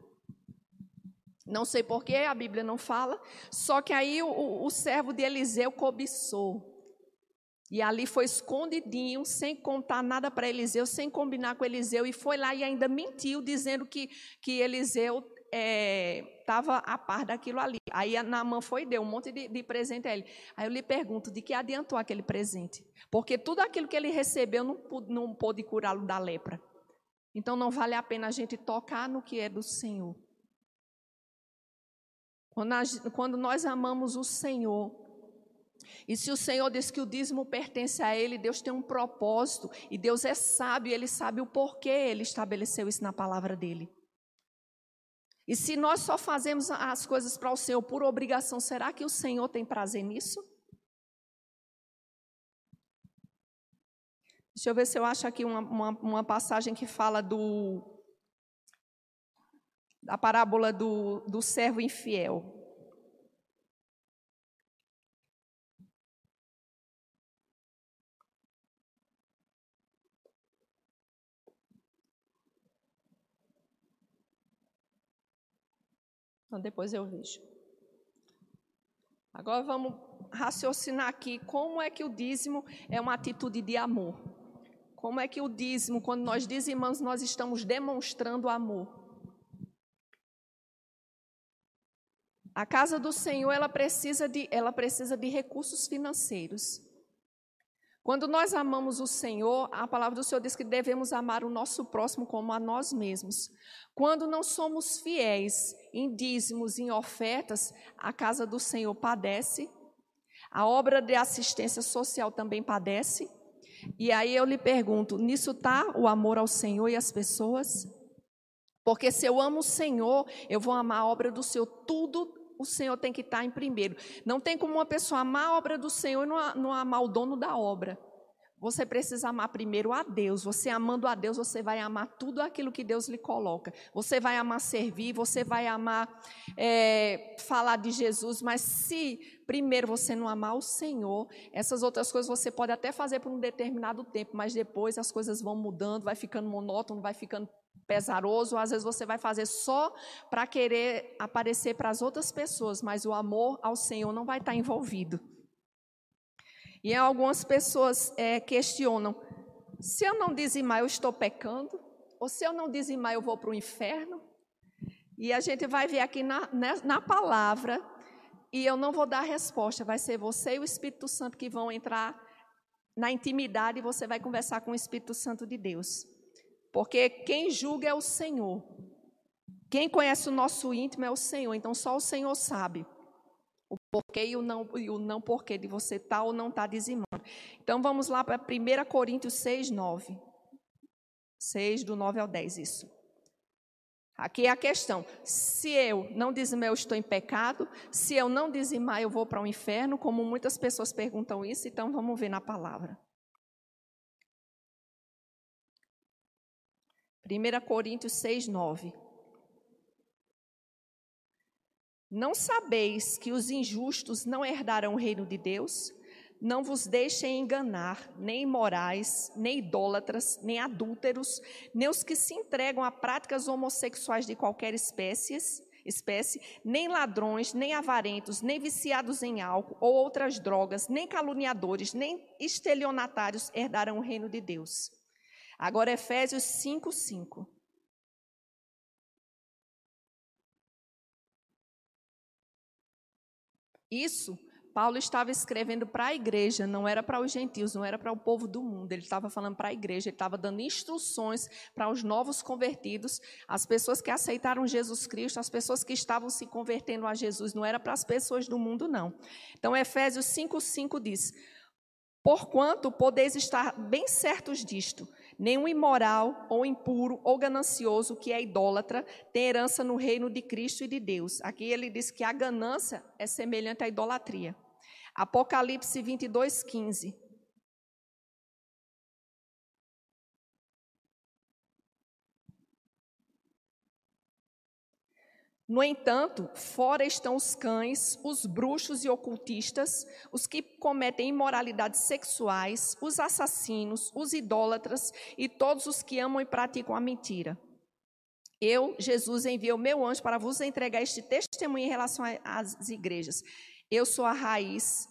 Não sei porquê, a Bíblia não fala, só que aí o, o servo de Eliseu cobiçou. E ali foi escondidinho, sem contar nada para Eliseu, sem combinar com Eliseu, e foi lá e ainda mentiu, dizendo que, que Eliseu estava é, a par daquilo ali. Aí a Naamã foi e deu um monte de, de, presente a ele. Aí eu lhe pergunto, de que adiantou aquele presente? Porque tudo aquilo que ele recebeu não, não pôde curá-lo da lepra. Então não vale a pena a gente tocar no que é do Senhor. Quando, a, quando nós amamos o Senhor, e se o Senhor diz que o dízimo pertence a Ele, Deus tem um propósito, e Deus é sábio, Ele sabe o porquê Ele estabeleceu isso na palavra dEle. E se nós só fazemos as coisas para o Senhor por obrigação, será que o Senhor tem prazer nisso? Deixa eu ver se eu acho aqui uma, uma, uma passagem que fala do da parábola do, do servo infiel. Então depois eu vejo. Agora vamos raciocinar aqui como é que o dízimo é uma atitude de amor. Como é que o dízimo, quando nós dizimamos, nós estamos demonstrando amor. A casa do Senhor, ela precisa de, ela precisa de recursos financeiros. Quando nós amamos o Senhor, a palavra do Senhor diz que devemos amar o nosso próximo como a nós mesmos. Quando não somos fiéis em dízimos, em ofertas, a casa do Senhor padece, a obra de assistência social também padece. E aí eu lhe pergunto: nisso está o amor ao Senhor e às pessoas? Porque se eu amo o Senhor, eu vou amar a obra do Senhor, tudo o Senhor tem que estar em primeiro. Não tem como uma pessoa amar a obra do Senhor e não, não amar o dono da obra. Você precisa amar primeiro a Deus. Você amando a Deus, você vai amar tudo aquilo que Deus lhe coloca. Você vai amar servir, você vai amar é, falar de Jesus. Mas se primeiro você não amar o Senhor, essas outras coisas você pode até fazer por um determinado tempo, mas depois as coisas vão mudando, vai ficando monótono, vai ficando pesaroso, às vezes você vai fazer só para querer aparecer para as outras pessoas, mas o amor ao Senhor não vai estar envolvido. E algumas pessoas é, questionam: se eu não dizimar, eu estou pecando? Ou se eu não dizimar, eu vou para o inferno? E a gente vai ver aqui na, na, na palavra, e eu não vou dar resposta, vai ser você e o Espírito Santo que vão entrar na intimidade e você vai conversar com o Espírito Santo de Deus. Porque quem julga é o Senhor. Quem conhece o nosso íntimo é o Senhor. Então só o Senhor sabe porquê e o não, e o não porquê de você estar tá ou não estar tá dizimando. Então vamos lá para 1 Coríntios 6, 9. 6, do 9 ao 10, isso. Aqui é a questão: se eu não dizimar, eu estou em pecado. Se eu não dizimar, eu vou para o inferno. Como muitas pessoas perguntam isso, então vamos ver na palavra. 1 Coríntios 6, 9. Não sabeis que os injustos não herdarão o reino de Deus? Não vos deixem enganar, nem imorais, nem idólatras, nem adúlteros, nem os que se entregam a práticas homossexuais de qualquer espécie, espécie, nem ladrões, nem avarentos, nem viciados em álcool ou outras drogas, nem caluniadores, nem estelionatários herdarão o reino de Deus. Agora, Efésios 5, 5. Isso Paulo estava escrevendo para a igreja, não era para os gentios, não era para o povo do mundo, ele estava falando para a igreja, ele estava dando instruções para os novos convertidos, as pessoas que aceitaram Jesus Cristo, as pessoas que estavam se convertendo a Jesus, não era para as pessoas do mundo, não. Então, Efésios 5,5 diz: Porquanto podeis estar bem certos disto, nenhum imoral, ou impuro, ou ganancioso, que é idólatra, tem herança no reino de Cristo e de Deus. Aqui ele diz que a ganância é semelhante à idolatria. Apocalipse 22, 15. No entanto, fora estão os cães, os bruxos e ocultistas, os que cometem imoralidades sexuais, os assassinos, os idólatras e todos os que amam e praticam a mentira. Eu, Jesus, enviei o meu anjo para vos entregar este testemunho em relação às igrejas. Eu sou a raiz,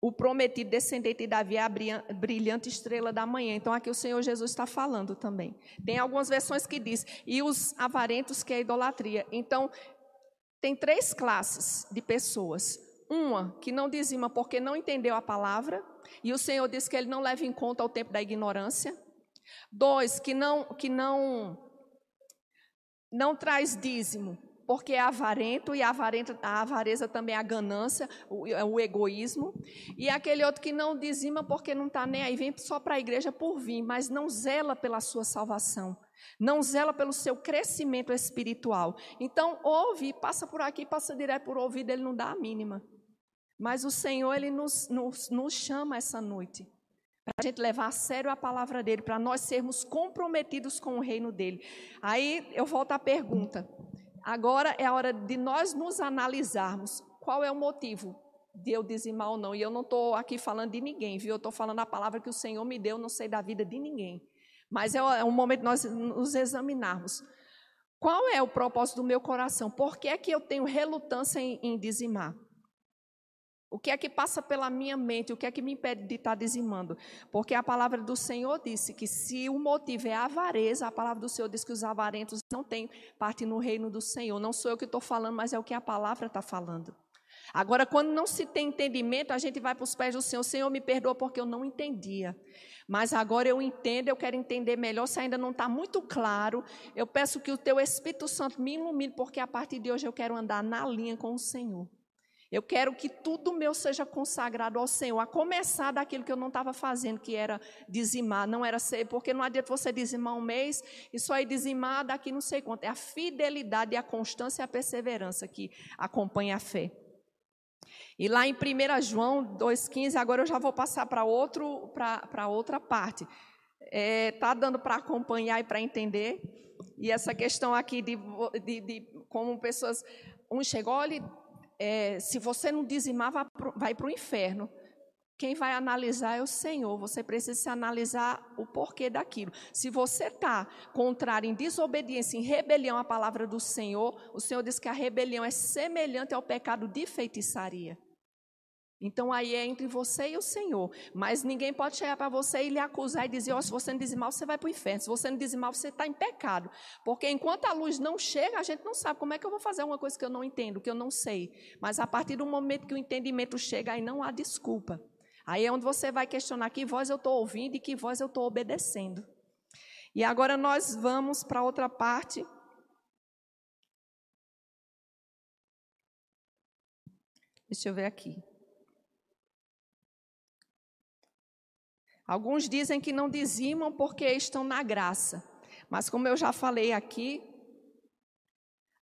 o prometido descendente de Davi, a brilhante estrela da manhã. Então, aqui o Senhor Jesus está falando também. Tem algumas versões que diz, e os avarentos, que é a idolatria. Então, tem três classes de pessoas. Uma que não dizima porque não entendeu a palavra, e o Senhor diz que ele não leva em conta o tempo da ignorância. Dois, que não, que não, não traz dízimo porque é avarento, e a, a avareza também é a ganância, o, é o, egoísmo. E aquele outro que não dizima porque não está nem aí, vem só para a igreja por vir, mas não zela pela sua salvação, não zela pelo seu crescimento espiritual. Então, ouve, passa por aqui, passa direto por ouvido, ele não dá a mínima. Mas o Senhor, Ele nos, nos, nos chama essa noite para a gente levar a sério a palavra dele, para nós sermos comprometidos com o reino dele. Aí eu volto à pergunta: Agora é a hora de nós nos analisarmos qual é o motivo de eu dizimar ou não. E eu não estou aqui falando de ninguém, viu? Eu estou falando a palavra que o Senhor me deu, não sei da vida de ninguém. Mas é um momento de nós nos examinarmos. Qual é o propósito do meu coração? Por que é que eu tenho relutância em, em dizimar? O que é que passa pela minha mente? O que é que me impede de estar dizimando? Porque a palavra do Senhor disse que se o motivo é avareza, a palavra do Senhor diz que os avarentos não têm parte no reino do Senhor. Não sou eu que estou falando, mas é o que a palavra está falando. Agora, quando não se tem entendimento, a gente vai para os pés do Senhor. Senhor, me perdoa porque eu não entendia. Mas agora eu entendo, eu quero entender melhor. Se ainda não está muito claro, eu peço que o teu Espírito Santo me ilumine, porque a partir de hoje eu quero andar na linha com o Senhor. Eu quero que tudo meu seja consagrado ao Senhor, a começar daquilo que eu não estava fazendo, que era dizimar, não era ser, porque não adianta você dizimar um mês e só ir dizimar daqui não sei quanto. É a fidelidade, a constância e a perseverança que acompanha a fé. E lá em 1 João 2,15, agora eu já vou passar para outra parte. Está é, tá dando para acompanhar e para entender. E essa questão aqui de, de, de como pessoas. Um chegou, olha, é, se você não dizimar, vai para o inferno. Quem vai analisar é o Senhor. Você precisa se analisar o porquê daquilo. Se você está contrário, em desobediência, em rebelião à palavra do Senhor, o Senhor diz que a rebelião é semelhante ao pecado de feitiçaria. Então aí é entre você e o Senhor. Mas ninguém pode chegar para você e lhe acusar e dizer: oh, se você não dizimar, você vai para o inferno. Se você não dizimar, você está em pecado. Porque enquanto a luz não chega, a gente não sabe como é que eu vou fazer uma coisa que eu não entendo, que eu não sei. Mas a partir do momento que o entendimento chega, aí não há desculpa. Aí é onde você vai questionar que voz eu estou ouvindo e que voz eu estou obedecendo. E agora nós vamos para outra parte. Deixa eu ver aqui. Alguns dizem que não dizimam porque estão na graça. Mas como eu já falei aqui,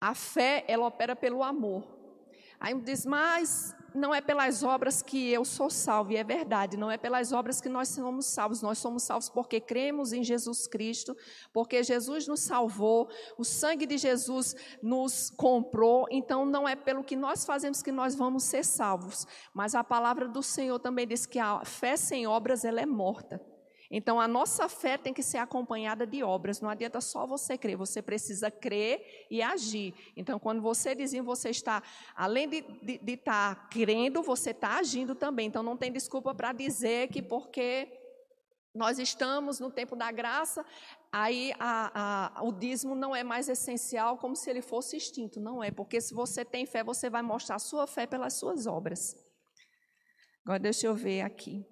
a fé ela opera pelo amor. Aí diz, mas não é pelas obras que eu sou salvo, e é verdade, não é pelas obras que nós somos salvos, nós somos salvos porque cremos em Jesus Cristo, porque Jesus nos salvou, o sangue de Jesus nos comprou, então não é pelo que nós fazemos que nós vamos ser salvos, mas a palavra do Senhor também diz que a fé sem obras ela é morta. Então, a nossa fé tem que ser acompanhada de obras. Não adianta só você crer, você precisa crer e agir. Então, quando você dizia, você está, além de, estar tá crendo, você está agindo também. Então, não tem desculpa para dizer que porque nós estamos no tempo da graça, aí a, a, o dízimo não é mais essencial como se ele fosse extinto. Não é, porque se você tem fé, você vai mostrar a sua fé pelas suas obras. Agora deixa eu ver aqui.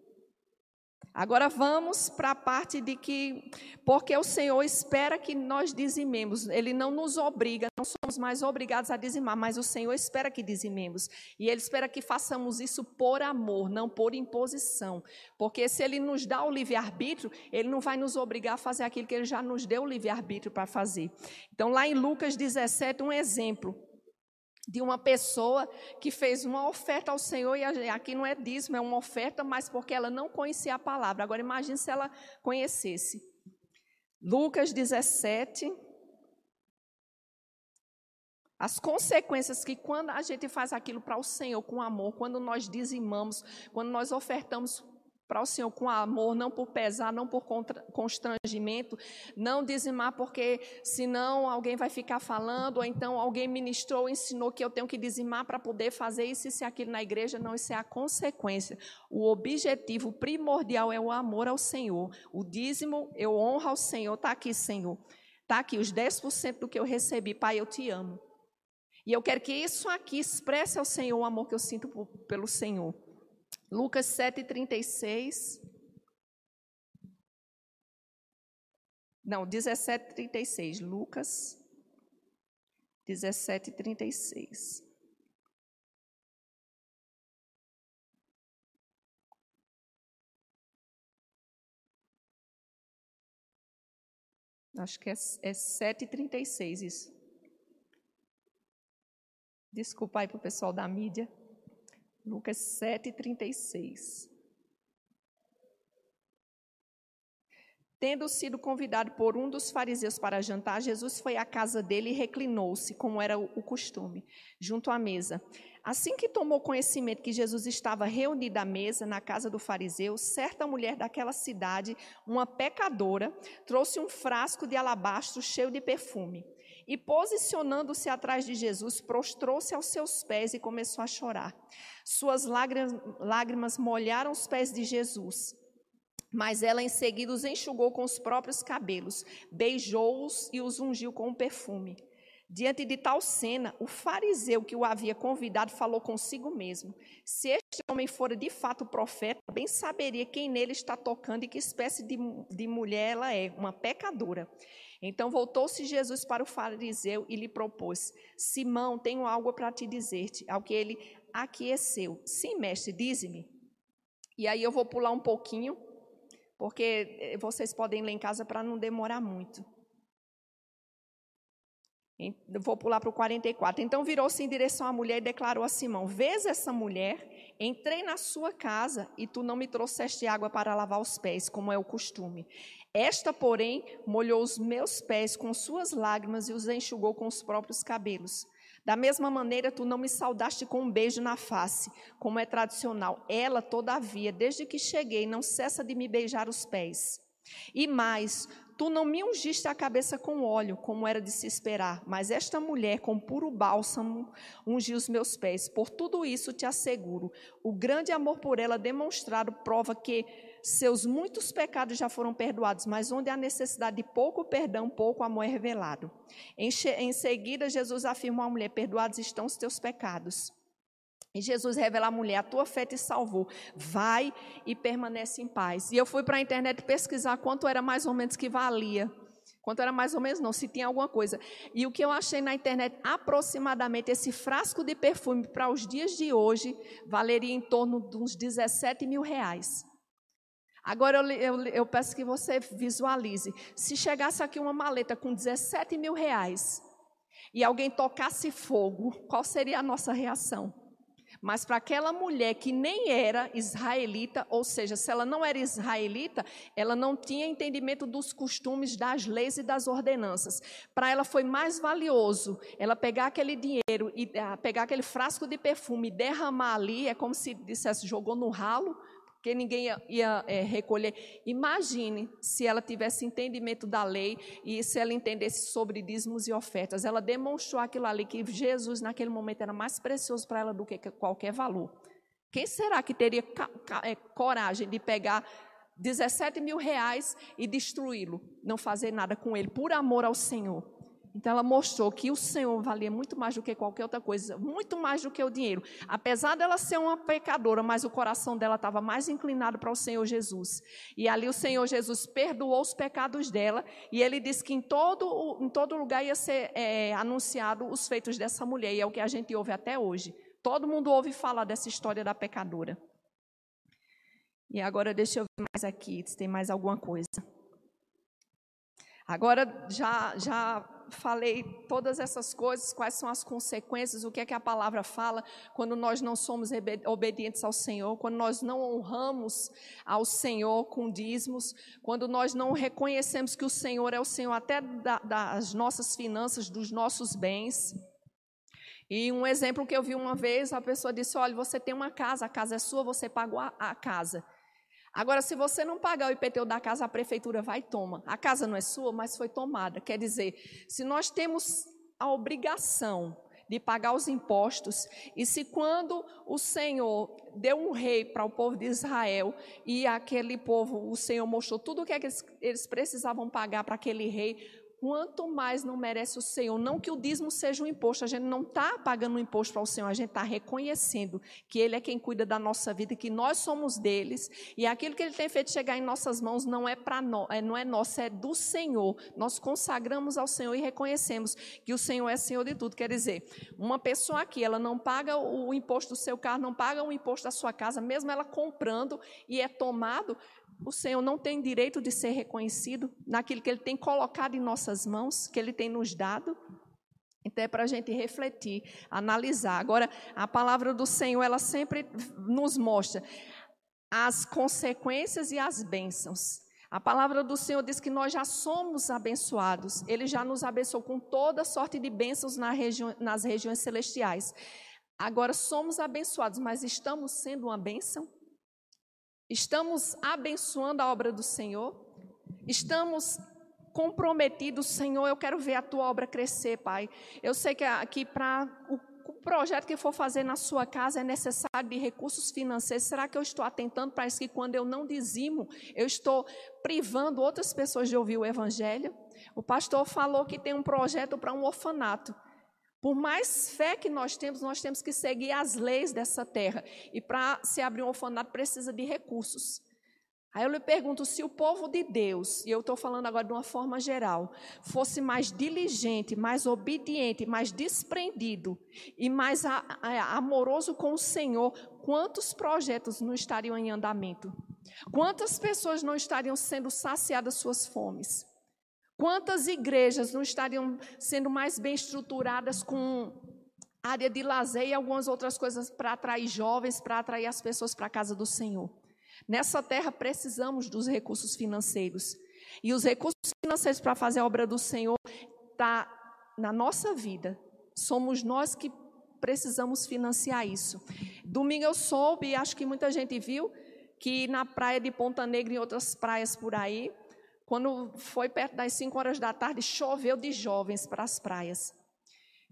Agora vamos para a parte de que, porque o Senhor espera que nós dizimemos, Ele não nos obriga, não somos mais obrigados a dizimar, mas o Senhor espera que dizimemos. E Ele espera que façamos isso por amor, não por imposição. Porque se Ele nos dá o livre-arbítrio, Ele não vai nos obrigar a fazer aquilo que Ele já nos deu o livre-arbítrio para fazer. Então, lá em Lucas 17, um exemplo de uma pessoa que fez uma oferta ao Senhor, e aqui não é dízimo, é uma oferta, mas porque ela não conhecia a palavra. Agora imagine se ela conhecesse. Lucas 17. As consequências que quando a gente faz aquilo para o Senhor com amor, quando nós dizimamos, quando nós ofertamos para o Senhor com amor, não por pesar, não por constrangimento, não dizimar porque senão alguém vai ficar falando, ou então alguém ministrou, ensinou que eu tenho que dizimar para poder fazer isso e se aquilo na igreja, não, isso é a consequência. O objetivo primordial é o amor ao Senhor. O dízimo, eu honro ao Senhor, está aqui, Senhor. Está aqui, os 10% do que eu recebi, Pai, eu te amo. E eu quero que isso aqui expresse ao Senhor o amor que eu sinto pelo Senhor. Lucas 7,36. Não, 17,36. Lucas 17,36. Acho que é, é 7h36 isso. Desculpa aí para o pessoal da mídia. Lucas 7,36. Tendo sido convidado por um dos fariseus para jantar, Jesus foi à casa dele e reclinou-se, como era o costume, junto à mesa. Assim que tomou conhecimento que Jesus estava reunido à mesa na casa do fariseu, certa mulher daquela cidade, uma pecadora, trouxe um frasco de alabastro cheio de perfume. E posicionando-se atrás de Jesus, prostrou-se aos seus pés e começou a chorar. Suas lágrimas, molharam os pés de Jesus. Mas ela em seguida os enxugou com os próprios cabelos, beijou-os e os ungiu com um perfume. Diante de tal cena, o fariseu que o havia convidado falou consigo mesmo: Se este homem fora de fato profeta, bem saberia quem nele está tocando e que espécie de, de mulher ela é, uma pecadora. Então voltou-se Jesus para o fariseu e lhe propôs: Simão, tenho algo para te dizer-te. Ao que ele aqueceu. Sim, mestre, dize-me. E aí eu vou pular um pouquinho, porque eh, vocês podem ler em casa para não demorar muito. Vou pular para o 44. Então virou-se em direção à mulher e declarou a Simão: Vês essa mulher? Entrei na sua casa e tu não me trouxeste água para lavar os pés, como é o costume. Esta, porém, molhou os meus pés com suas lágrimas e os enxugou com os próprios cabelos. Da mesma maneira, tu não me saudaste com um beijo na face, como é tradicional. Ela, todavia, desde que cheguei, não cessa de me beijar os pés. E mais, tu não me ungiste a cabeça com óleo, como era de se esperar, mas esta mulher, com puro bálsamo, ungiu os meus pés. Por tudo isso te asseguro, o grande amor por ela demonstrado prova que seus muitos pecados já foram perdoados, mas onde há necessidade de pouco perdão, pouco amor é revelado. Em, em seguida, Jesus afirmou à mulher: Perdoados estão os teus pecados. E Jesus revela à mulher: A tua fé te salvou. Vai e permanece em paz. E eu fui para a internet pesquisar quanto era mais ou menos que valia. Quanto era mais ou menos, não, se tinha alguma coisa. E o que eu achei na internet, aproximadamente, esse frasco de perfume para os dias de hoje, valeria em torno de uns 17 mil reais. Agora eu, eu, eu, peço que você visualize. Se chegasse aqui uma maleta com 17 mil reais e alguém tocasse fogo, qual seria a nossa reação? Mas para aquela mulher que nem era israelita, ou seja, se ela não era israelita, ela não tinha entendimento dos costumes, das leis e das ordenanças. Para ela foi mais valioso ela pegar aquele dinheiro e ah, pegar aquele frasco de perfume e derramar ali, é como se dissesse, jogou no ralo, porque ninguém ia, ia é, recolher. Imagine se ela tivesse entendimento da lei e se ela entendesse sobre dízimos e ofertas. Ela demonstrou aquilo ali, que Jesus naquele momento era mais precioso para ela do que qualquer valor. Quem será que teria é, coragem de pegar 17 mil reais e destruí-lo? Não fazer nada com ele, por amor ao Senhor. Então ela mostrou que o Senhor valia muito mais do que qualquer outra coisa, muito mais do que o dinheiro. Apesar dela ser uma pecadora, mas o coração dela estava mais inclinado para o Senhor Jesus. E ali o Senhor Jesus perdoou os pecados dela e ele disse que em todo, em todo lugar ia ser é, anunciado os feitos dessa mulher. E é o que a gente ouve até hoje. Todo mundo ouve falar dessa história da pecadora. E agora deixa eu ver mais aqui, se tem mais alguma coisa. Agora já já falei todas essas coisas, quais são as consequências, o que é que a palavra fala quando nós não somos obedientes ao Senhor, quando nós não honramos ao Senhor com dízimos, quando nós não reconhecemos que o Senhor é o Senhor até das nossas finanças, dos nossos bens. E um exemplo que eu vi uma vez, a pessoa disse: Olha, você tem uma casa, a casa é sua, você pagou a, a casa. Agora, se você não pagar o IPTU da casa, a prefeitura vai e toma. A casa não é sua, mas foi tomada. Quer dizer, se nós temos a obrigação de pagar os impostos, e se quando o Senhor deu um rei para o povo de Israel, e aquele povo, o Senhor mostrou tudo o que, é que eles, eles precisavam pagar para aquele rei, quanto mais não merece o Senhor. Não que o dízimo seja um imposto, a gente não está pagando um imposto para o Senhor, a gente está reconhecendo que Ele é quem cuida da nossa vida, que nós somos deles, e aquilo que Ele tem feito chegar em nossas mãos não é para nós, é, não é nosso, é do Senhor. Nós consagramos ao Senhor e reconhecemos que o Senhor é Senhor de tudo. Quer dizer, uma pessoa aqui, ela não paga o imposto do seu carro, não paga o imposto da sua casa, mesmo ela comprando e é tomado, o Senhor não tem direito de ser reconhecido naquilo que Ele tem colocado em nossas mãos, que Ele tem nos dado. Então é para a gente refletir, analisar. Agora, a palavra do Senhor, ela sempre nos mostra as consequências e as bênçãos. A palavra do Senhor diz que nós já somos abençoados. Ele já nos abençoou com toda sorte de bênçãos nas, regi nas regiões celestiais. Agora somos abençoados, mas estamos sendo uma bênção? Estamos abençoando a obra do Senhor? Estamos comprometidos, Senhor, eu quero ver a tua obra crescer, Pai. Eu sei que aqui para o projeto que for fazer na sua casa é necessário de recursos financeiros. Será que eu estou atentando para isso que quando eu não dizimo, eu estou privando outras pessoas de ouvir o evangelho? O pastor falou que tem um projeto para um orfanato. Por mais fé que nós temos, nós temos que seguir as leis dessa terra. E para se abrir um orfanato precisa de recursos. Aí eu lhe pergunto: se o povo de Deus, e eu estou falando agora de uma forma geral, fosse mais diligente, mais obediente, mais desprendido e mais a, a, amoroso com o Senhor, quantos projetos não estariam em andamento? Quantas pessoas não estariam sendo saciadas suas fomes? Quantas igrejas não estariam sendo mais bem estruturadas com área de lazer e algumas outras coisas para atrair jovens, para atrair as pessoas para a casa do Senhor? Nessa terra precisamos dos recursos financeiros. E os recursos financeiros para fazer a obra do Senhor está na nossa vida. Somos nós que precisamos financiar isso. Domingo eu soube, e acho que muita gente viu, que na praia de Ponta Negra e outras praias por aí, quando foi perto das 5 horas da tarde, choveu de jovens para as praias.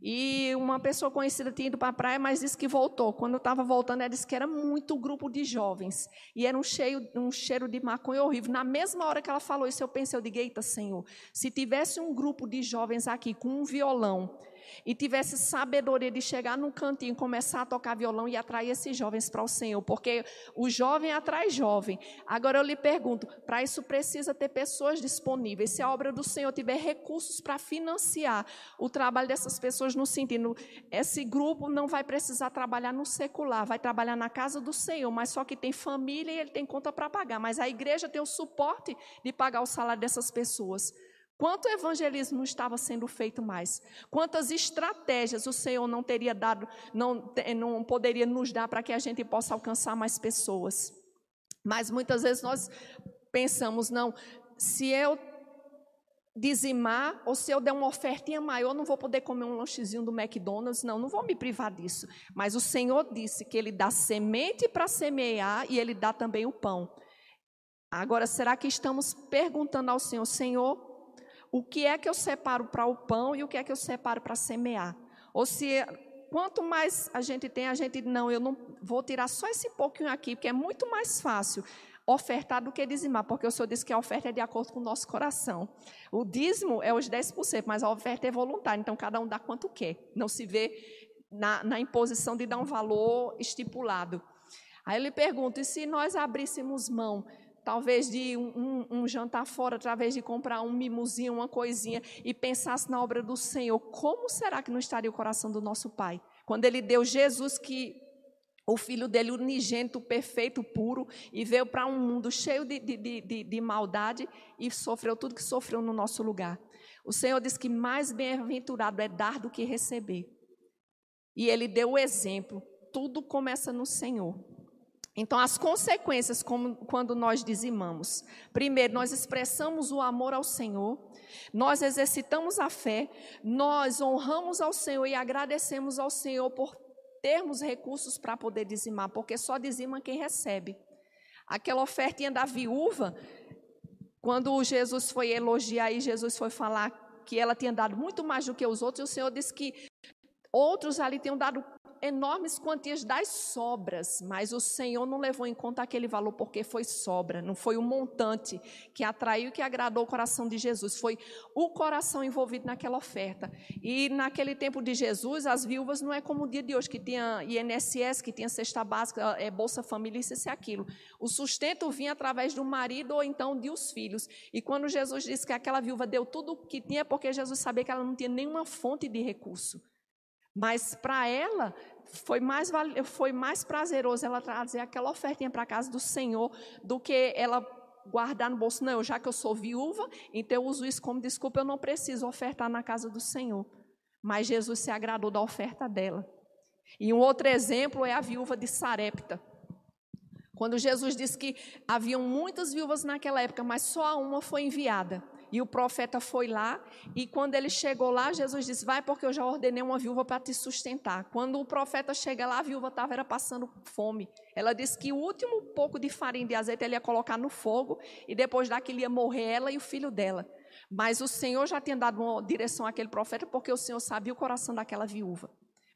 E uma pessoa conhecida tinha ido para a praia, mas disse que voltou. Quando estava voltando, ela disse que era muito grupo de jovens. E era um, cheio, um cheiro de maconha horrível. Na mesma hora que ela falou isso, eu pensei, eu digo, eita, Senhor, se tivesse um grupo de jovens aqui com um violão, e tivesse sabedoria de chegar num cantinho, começar a tocar violão e atrair esses jovens para o Senhor, porque o jovem atrai jovem. Agora eu lhe pergunto, para isso precisa ter pessoas disponíveis. Se a obra do Senhor tiver recursos para financiar o trabalho dessas pessoas no sentido, esse grupo não vai precisar trabalhar no secular, vai trabalhar na casa do Senhor, mas só que tem família e ele tem conta para pagar, mas a igreja tem o suporte de pagar o salário dessas pessoas. Quanto evangelismo estava sendo feito mais? Quantas estratégias o Senhor não teria dado, não, não poderia nos dar para que a gente possa alcançar mais pessoas? Mas muitas vezes nós pensamos, não, se eu dizimar ou se eu der uma ofertinha maior, não vou poder comer um lanchezinho do McDonald's, não, não vou me privar disso. Mas o Senhor disse que Ele dá semente para semear e Ele dá também o pão. Agora, será que estamos perguntando ao Senhor, Senhor, o que é que eu separo para o pão e o que é que eu separo para semear. Ou se quanto mais a gente tem, a gente não, eu não vou tirar só esse pouquinho aqui, porque é muito mais fácil ofertar do que dizimar, porque o Senhor disse que a oferta é de acordo com o nosso coração. O dízimo é os 10%, mas a oferta é voluntária, então cada um dá quanto quer. Não se vê na, na imposição de dar um valor estipulado. Aí ele pergunta: e se nós abríssemos mão, talvez de um, um, um, jantar fora, talvez de comprar um mimozinho, uma coisinha, e pensasse na obra do Senhor, como será que não estaria o coração do nosso Pai? Quando ele deu Jesus, que o filho dele, unigênito, perfeito, puro, e veio para um mundo cheio de, de, de, de, maldade e sofreu tudo que sofreu no nosso lugar. O Senhor diz que mais bem-aventurado é dar do que receber. E ele deu o exemplo. Tudo começa no Senhor. Então, as consequências como, quando nós dizimamos. Primeiro, nós expressamos o amor ao Senhor, nós exercitamos a fé, nós honramos ao Senhor e agradecemos ao Senhor por termos recursos para poder dizimar, porque só dizima quem recebe. Aquela ofertinha da viúva, quando Jesus foi elogiar e Jesus foi falar que ela tinha dado muito mais do que os outros, e o Senhor disse que Outros ali tinham dado enormes quantias das sobras, mas o Senhor não levou em conta aquele valor porque foi sobra, não foi o montante que atraiu e que agradou o coração de Jesus, foi o coração envolvido naquela oferta. E naquele tempo de Jesus, as viúvas não é como o dia de hoje, que tinha INSS, que tinha cesta básica, é, Bolsa Família, isso e aquilo. O sustento vinha através do marido ou então de os filhos. E quando Jesus disse que aquela viúva deu tudo o que tinha, porque Jesus sabia que ela não tinha nenhuma fonte de recurso. Mas para ela foi mais, foi mais prazeroso ela trazer aquela ofertinha para a casa do Senhor do que ela guardar no bolso. Não, já que eu sou viúva, então eu uso isso como desculpa, eu não preciso ofertar na casa do Senhor. Mas Jesus se agradou da oferta dela. E um outro exemplo é a viúva de Sarepta. Quando Jesus disse que haviam muitas viúvas naquela época, mas só uma foi enviada. E o profeta foi lá, e quando ele chegou lá, Jesus disse: Vai, porque eu já ordenei uma viúva para te sustentar. Quando o profeta chega lá, a viúva estava passando fome. Ela disse que o último pouco de farinha de azeite ele ia colocar no fogo, e depois daquilo ia morrer ela e o filho dela. Mas o Senhor já tinha dado uma direção àquele profeta, porque o Senhor sabia o coração daquela viúva.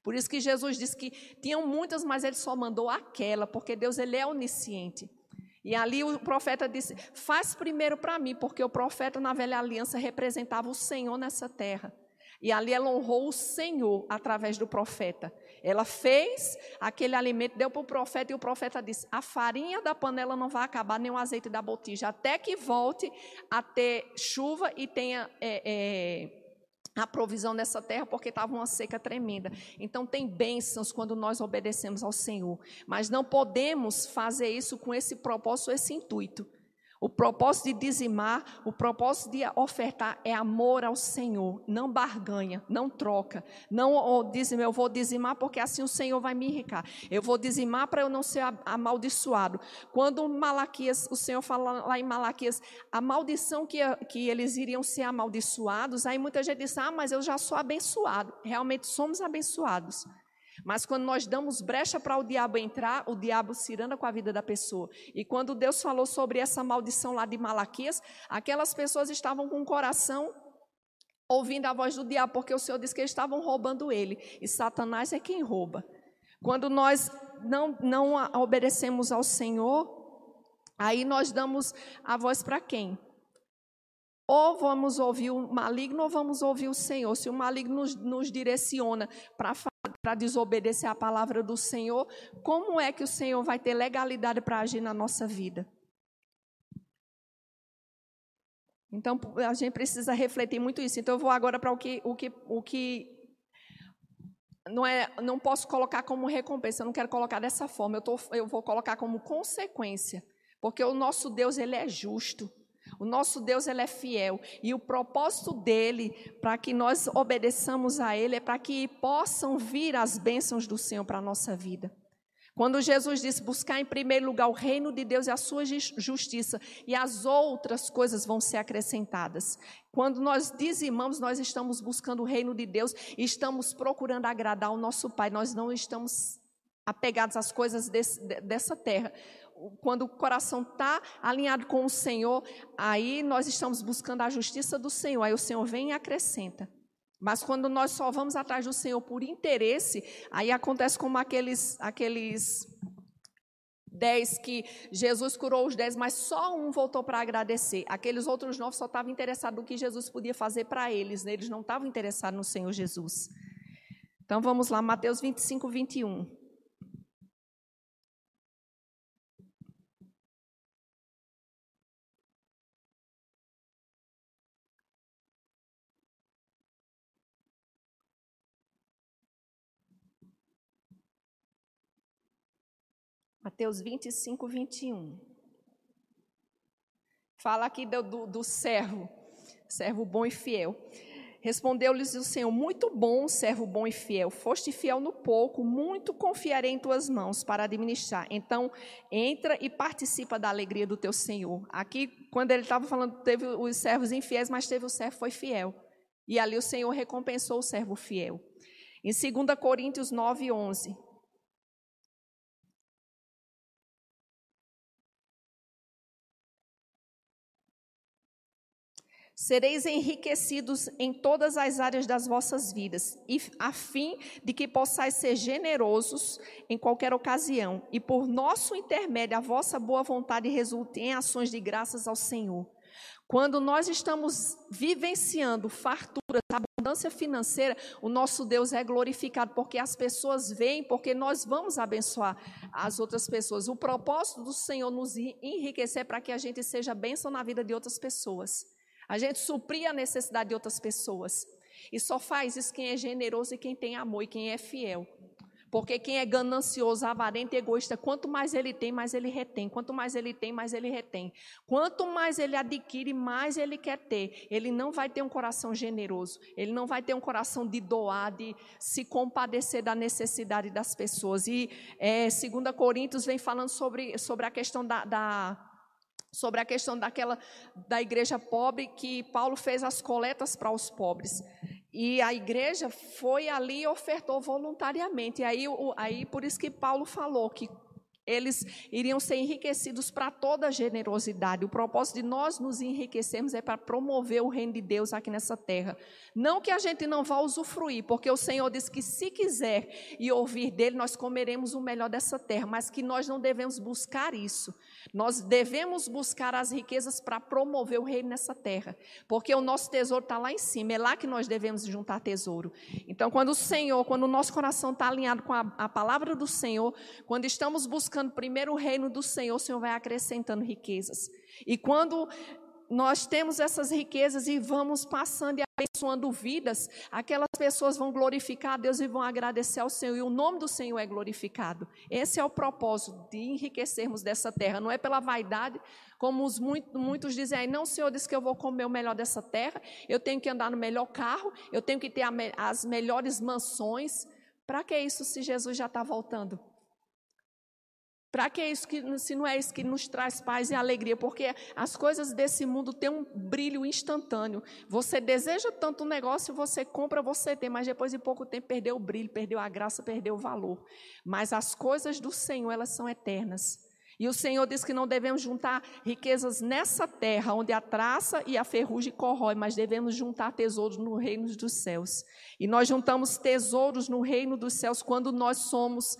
Por isso que Jesus disse que tinham muitas, mas ele só mandou aquela, porque Deus ele é onisciente. E ali o profeta disse: Faz primeiro para mim, porque o profeta na velha aliança representava o Senhor nessa terra. E ali ela honrou o Senhor através do profeta. Ela fez aquele alimento, deu para o profeta, e o profeta disse: A farinha da panela não vai acabar, nem o azeite da botija, até que volte a ter chuva e tenha. É, é, a provisão nessa terra porque estava uma seca tremenda. Então tem bênçãos quando nós obedecemos ao Senhor, mas não podemos fazer isso com esse propósito, esse intuito. O propósito de dizimar, o propósito de ofertar é amor ao Senhor, não barganha, não troca. Não oh, dizimar, eu vou dizimar porque assim o Senhor vai me enricar. Eu vou dizimar para eu não ser amaldiçoado. Quando Malaquias, o Senhor fala lá em Malaquias, a maldição que, que eles iriam ser amaldiçoados, aí muita gente diz: "Ah, mas eu já sou abençoado". Realmente somos abençoados. Mas quando nós damos brecha para o diabo entrar, o diabo se anda com a vida da pessoa. E quando Deus falou sobre essa maldição lá de Malaquias, aquelas pessoas estavam com o coração ouvindo a voz do diabo, porque o Senhor disse que eles estavam roubando ele. E Satanás é quem rouba. Quando nós não, não obedecemos ao Senhor, aí nós damos a voz para quem? Ou vamos ouvir o maligno ou vamos ouvir o Senhor. Se o maligno nos, nos direciona para para desobedecer a palavra do Senhor, como é que o Senhor vai ter legalidade para agir na nossa vida? Então, a gente precisa refletir muito isso. Então, eu vou agora para o que, o que, o que não, é, não posso colocar como recompensa, eu não quero colocar dessa forma, eu, tô, eu vou colocar como consequência. Porque o nosso Deus, ele é justo. O nosso Deus ele é fiel e o propósito dele para que nós obedeçamos a ele é para que possam vir as bênçãos do Senhor para a nossa vida. Quando Jesus disse buscar em primeiro lugar o reino de Deus e a sua justiça, e as outras coisas vão ser acrescentadas. Quando nós dizimamos, nós estamos buscando o reino de Deus e estamos procurando agradar o nosso Pai. Nós não estamos apegados às coisas desse, dessa terra, quando o coração está alinhado com o Senhor, aí nós estamos buscando a justiça do Senhor, aí o Senhor vem e acrescenta. Mas quando nós só vamos atrás do Senhor por interesse, aí acontece como aqueles, aqueles dez que Jesus curou os dez, mas só um voltou para agradecer. Aqueles outros nove só estavam interessados no que Jesus podia fazer para eles, né? eles não estavam interessados no Senhor Jesus. Então vamos lá, Mateus 25, 21. Mateus 25, 21. Fala aqui do, do, do servo, servo bom e fiel. Respondeu-lhes o Senhor: Muito bom, servo bom e fiel. Foste fiel no pouco, muito confiarei em tuas mãos para administrar. Então, entra e participa da alegria do teu Senhor. Aqui, quando ele estava falando, teve os servos infiéis, mas teve o servo foi fiel. E ali o Senhor recompensou o servo fiel. Em 2 Coríntios 9, 11. Sereis enriquecidos em todas as áreas das vossas vidas, e, a fim de que possais ser generosos em qualquer ocasião, e por nosso intermédio a vossa boa vontade resulte em ações de graças ao Senhor. Quando nós estamos vivenciando fartura, abundância financeira, o nosso Deus é glorificado, porque as pessoas veem, porque nós vamos abençoar as outras pessoas. O propósito do Senhor nos enriquecer para que a gente seja bênção na vida de outras pessoas. A gente suprir a necessidade de outras pessoas. E só faz isso quem é generoso e quem tem amor e quem é fiel. Porque quem é ganancioso, avarento e egoísta, quanto mais ele tem, mais ele retém. Quanto mais ele tem, mais ele retém. Quanto mais ele adquire, mais ele quer ter. Ele não vai ter um coração generoso. Ele não vai ter um coração de doar, de se compadecer da necessidade das pessoas. E é, 2 Coríntios vem falando sobre, sobre a questão da, da sobre a questão daquela da igreja pobre que Paulo fez as coletas para os pobres. E a igreja foi ali e ofertou voluntariamente. E aí, aí por isso que Paulo falou que eles iriam ser enriquecidos para toda a generosidade. O propósito de nós nos enriquecermos é para promover o reino de Deus aqui nessa terra. Não que a gente não vá usufruir, porque o Senhor diz que se quiser e ouvir dele, nós comeremos o melhor dessa terra, mas que nós não devemos buscar isso. Nós devemos buscar as riquezas para promover o reino nessa terra, porque o nosso tesouro está lá em cima, é lá que nós devemos juntar tesouro. Então, quando o Senhor, quando o nosso coração está alinhado com a, a palavra do Senhor, quando estamos buscando primeiro o reino do Senhor, o Senhor vai acrescentando riquezas. E quando nós temos essas riquezas e vamos passando e abençoando vidas, aquelas pessoas vão glorificar a Deus e vão agradecer ao Senhor, e o nome do Senhor é glorificado. Esse é o propósito de enriquecermos dessa terra, não é pela vaidade, como os muito, muitos dizem aí, não, o Senhor disse que eu vou comer o melhor dessa terra, eu tenho que andar no melhor carro, eu tenho que ter as melhores mansões. Para que isso se Jesus já está voltando? Para que isso que se não é isso que nos traz paz e alegria? Porque as coisas desse mundo têm um brilho instantâneo. Você deseja tanto um negócio, você compra, você tem, mas depois de pouco tempo perdeu o brilho, perdeu a graça, perdeu o valor. Mas as coisas do Senhor, elas são eternas. E o Senhor diz que não devemos juntar riquezas nessa terra, onde a traça e a ferrugem corrói, mas devemos juntar tesouros no reino dos céus. E nós juntamos tesouros no reino dos céus quando nós somos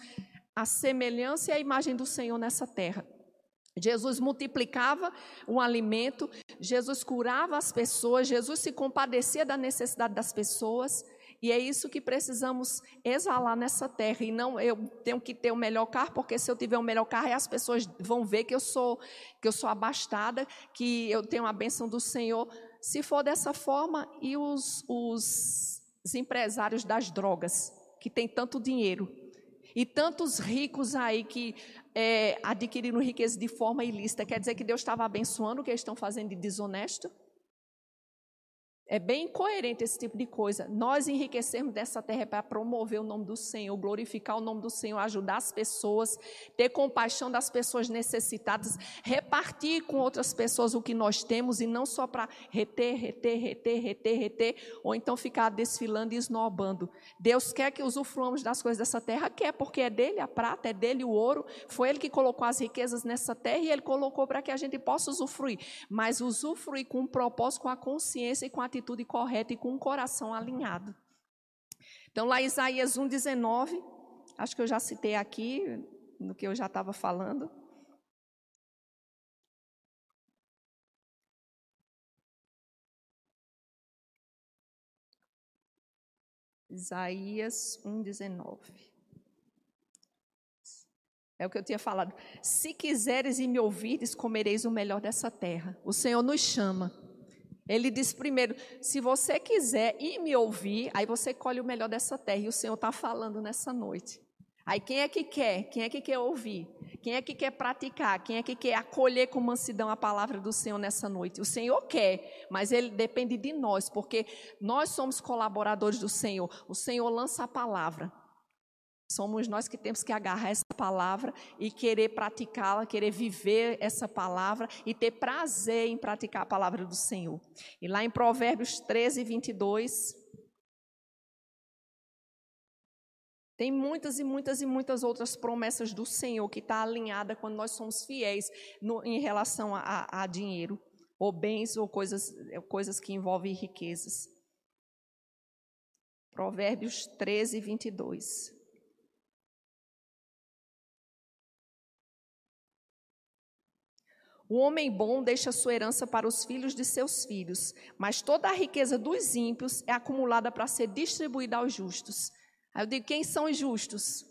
a semelhança e a imagem do Senhor nessa terra. Jesus multiplicava o alimento, Jesus curava as pessoas, Jesus se compadecia da necessidade das pessoas, e é isso que precisamos exalar nessa terra. E não eu tenho que ter o melhor carro, porque se eu tiver o melhor carro, as pessoas vão ver que eu sou que eu sou abastada, que eu tenho a bênção do Senhor. Se for dessa forma, e os, os, os empresários das drogas, que têm tanto dinheiro, e tantos ricos aí que é, adquiriram riqueza de forma ilícita, quer dizer que Deus estava abençoando o que eles estão fazendo de desonesto? É bem incoerente esse tipo de coisa. Nós enriquecermos dessa terra para promover o nome do Senhor, glorificar o nome do Senhor, ajudar as pessoas, ter compaixão das pessoas necessitadas, repartir com outras pessoas o que nós temos e não só para reter, reter, reter, reter, reter, ou então ficar desfilando e esnobando. Deus quer que usufruamos das coisas dessa terra, quer, porque é dele a prata, é dele o ouro, foi ele que colocou as riquezas nessa terra e ele colocou para que a gente possa usufruir, mas usufruir com um propósito, com a consciência e com a atitude atitude correta e com o coração alinhado. Então, lá em Isaías 1,19, acho que eu já citei aqui, no que eu já estava falando. Isaías 1,19. É o que eu tinha falado. Se quiseres e me ouvirdes, comereis o melhor dessa terra. O Senhor nos chama. Ele diz primeiro: se você quiser e me ouvir, aí você colhe o melhor dessa terra. E o Senhor está falando nessa noite. Aí quem é que quer? Quem é que quer ouvir? Quem é que quer praticar? Quem é que quer acolher com mansidão a palavra do Senhor nessa noite? O Senhor quer, mas ele depende de nós, porque nós somos colaboradores do Senhor. O Senhor lança a palavra. Somos nós que temos que agarrar essa palavra e querer praticá-la, querer viver essa palavra e ter prazer em praticar a palavra do Senhor. E lá em Provérbios 13, 22, Tem muitas e muitas e muitas outras promessas do Senhor que está alinhada quando nós somos fiéis no, em relação a, a, dinheiro, ou bens, ou coisas, coisas que envolvem riquezas. Provérbios 13, 22. O homem bom deixa sua herança para os filhos de seus filhos, mas toda a riqueza dos ímpios é acumulada para ser distribuída aos justos. Aí eu digo: quem são os justos?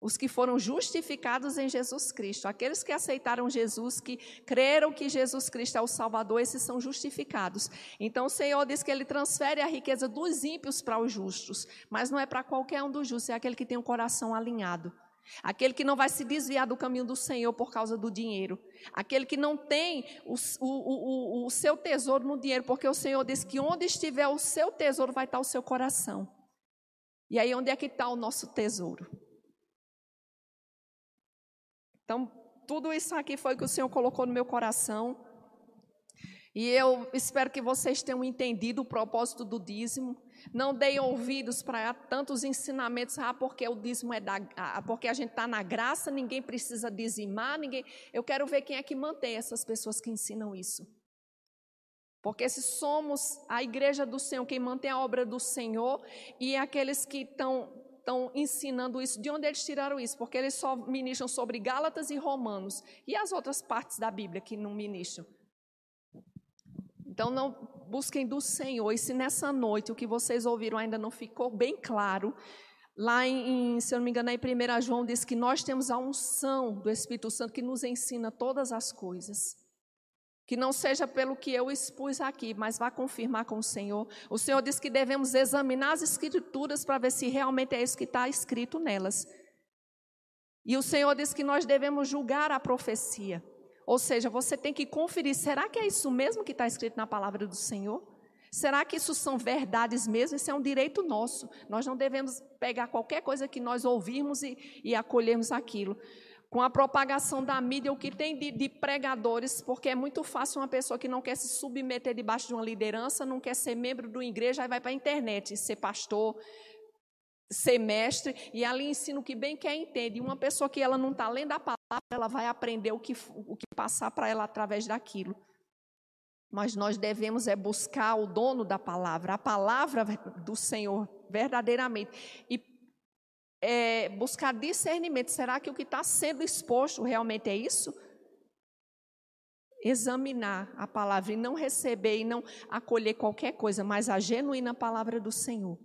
Os que foram justificados em Jesus Cristo. Aqueles que aceitaram Jesus, que creram que Jesus Cristo é o Salvador, esses são justificados. Então o Senhor diz que ele transfere a riqueza dos ímpios para os justos, mas não é para qualquer um dos justos, é aquele que tem o coração alinhado. Aquele que não vai se desviar do caminho do Senhor por causa do dinheiro. Aquele que não tem o, o, o, o seu tesouro no dinheiro, porque o Senhor diz que onde estiver o seu tesouro vai estar o seu coração. E aí, onde é que está o nosso tesouro? Então, tudo isso aqui foi que o Senhor colocou no meu coração. E eu espero que vocês tenham entendido o propósito do dízimo. Não deem ouvidos para tantos ensinamentos, ah, porque o dízimo é da, ah, porque a gente está na graça, ninguém precisa dizimar, ninguém. Eu quero ver quem é que mantém essas pessoas que ensinam isso. Porque se somos a igreja do Senhor, quem mantém a obra do Senhor, e aqueles que estão estão ensinando isso, de onde eles tiraram isso? Porque eles só ministram sobre Gálatas e Romanos. E as outras partes da Bíblia que não ministram? Então não busquem do Senhor. E se nessa noite o que vocês ouviram ainda não ficou bem claro, lá em, se eu não me engano, em 1 João diz que nós temos a unção do Espírito Santo que nos ensina todas as coisas. Que não seja pelo que eu expus aqui, mas vá confirmar com o Senhor. O Senhor diz que devemos examinar as Escrituras para ver se realmente é isso que está escrito nelas. E o Senhor diz que nós devemos julgar a profecia. Ou seja, você tem que conferir: será que é isso mesmo que está escrito na palavra do Senhor? Será que isso são verdades mesmo? Isso é um direito nosso. Nós não devemos pegar qualquer coisa que nós ouvirmos e, e acolhermos aquilo com a propagação da mídia, o que tem de, de, pregadores, porque é muito fácil uma pessoa que não quer se submeter debaixo de uma liderança, não quer ser membro de uma igreja, aí vai para a internet ser pastor, ser mestre, e ali ensina o que bem quer entende. E uma pessoa que ela não está lendo a palavra, ela vai aprender o que, o que passar para ela através daquilo. Mas nós devemos é buscar o dono da palavra, a palavra do Senhor verdadeiramente. E é, buscar discernimento. Será que o que está sendo exposto realmente é isso? Examinar a palavra e não receber e não acolher qualquer coisa, mas a genuína palavra do Senhor.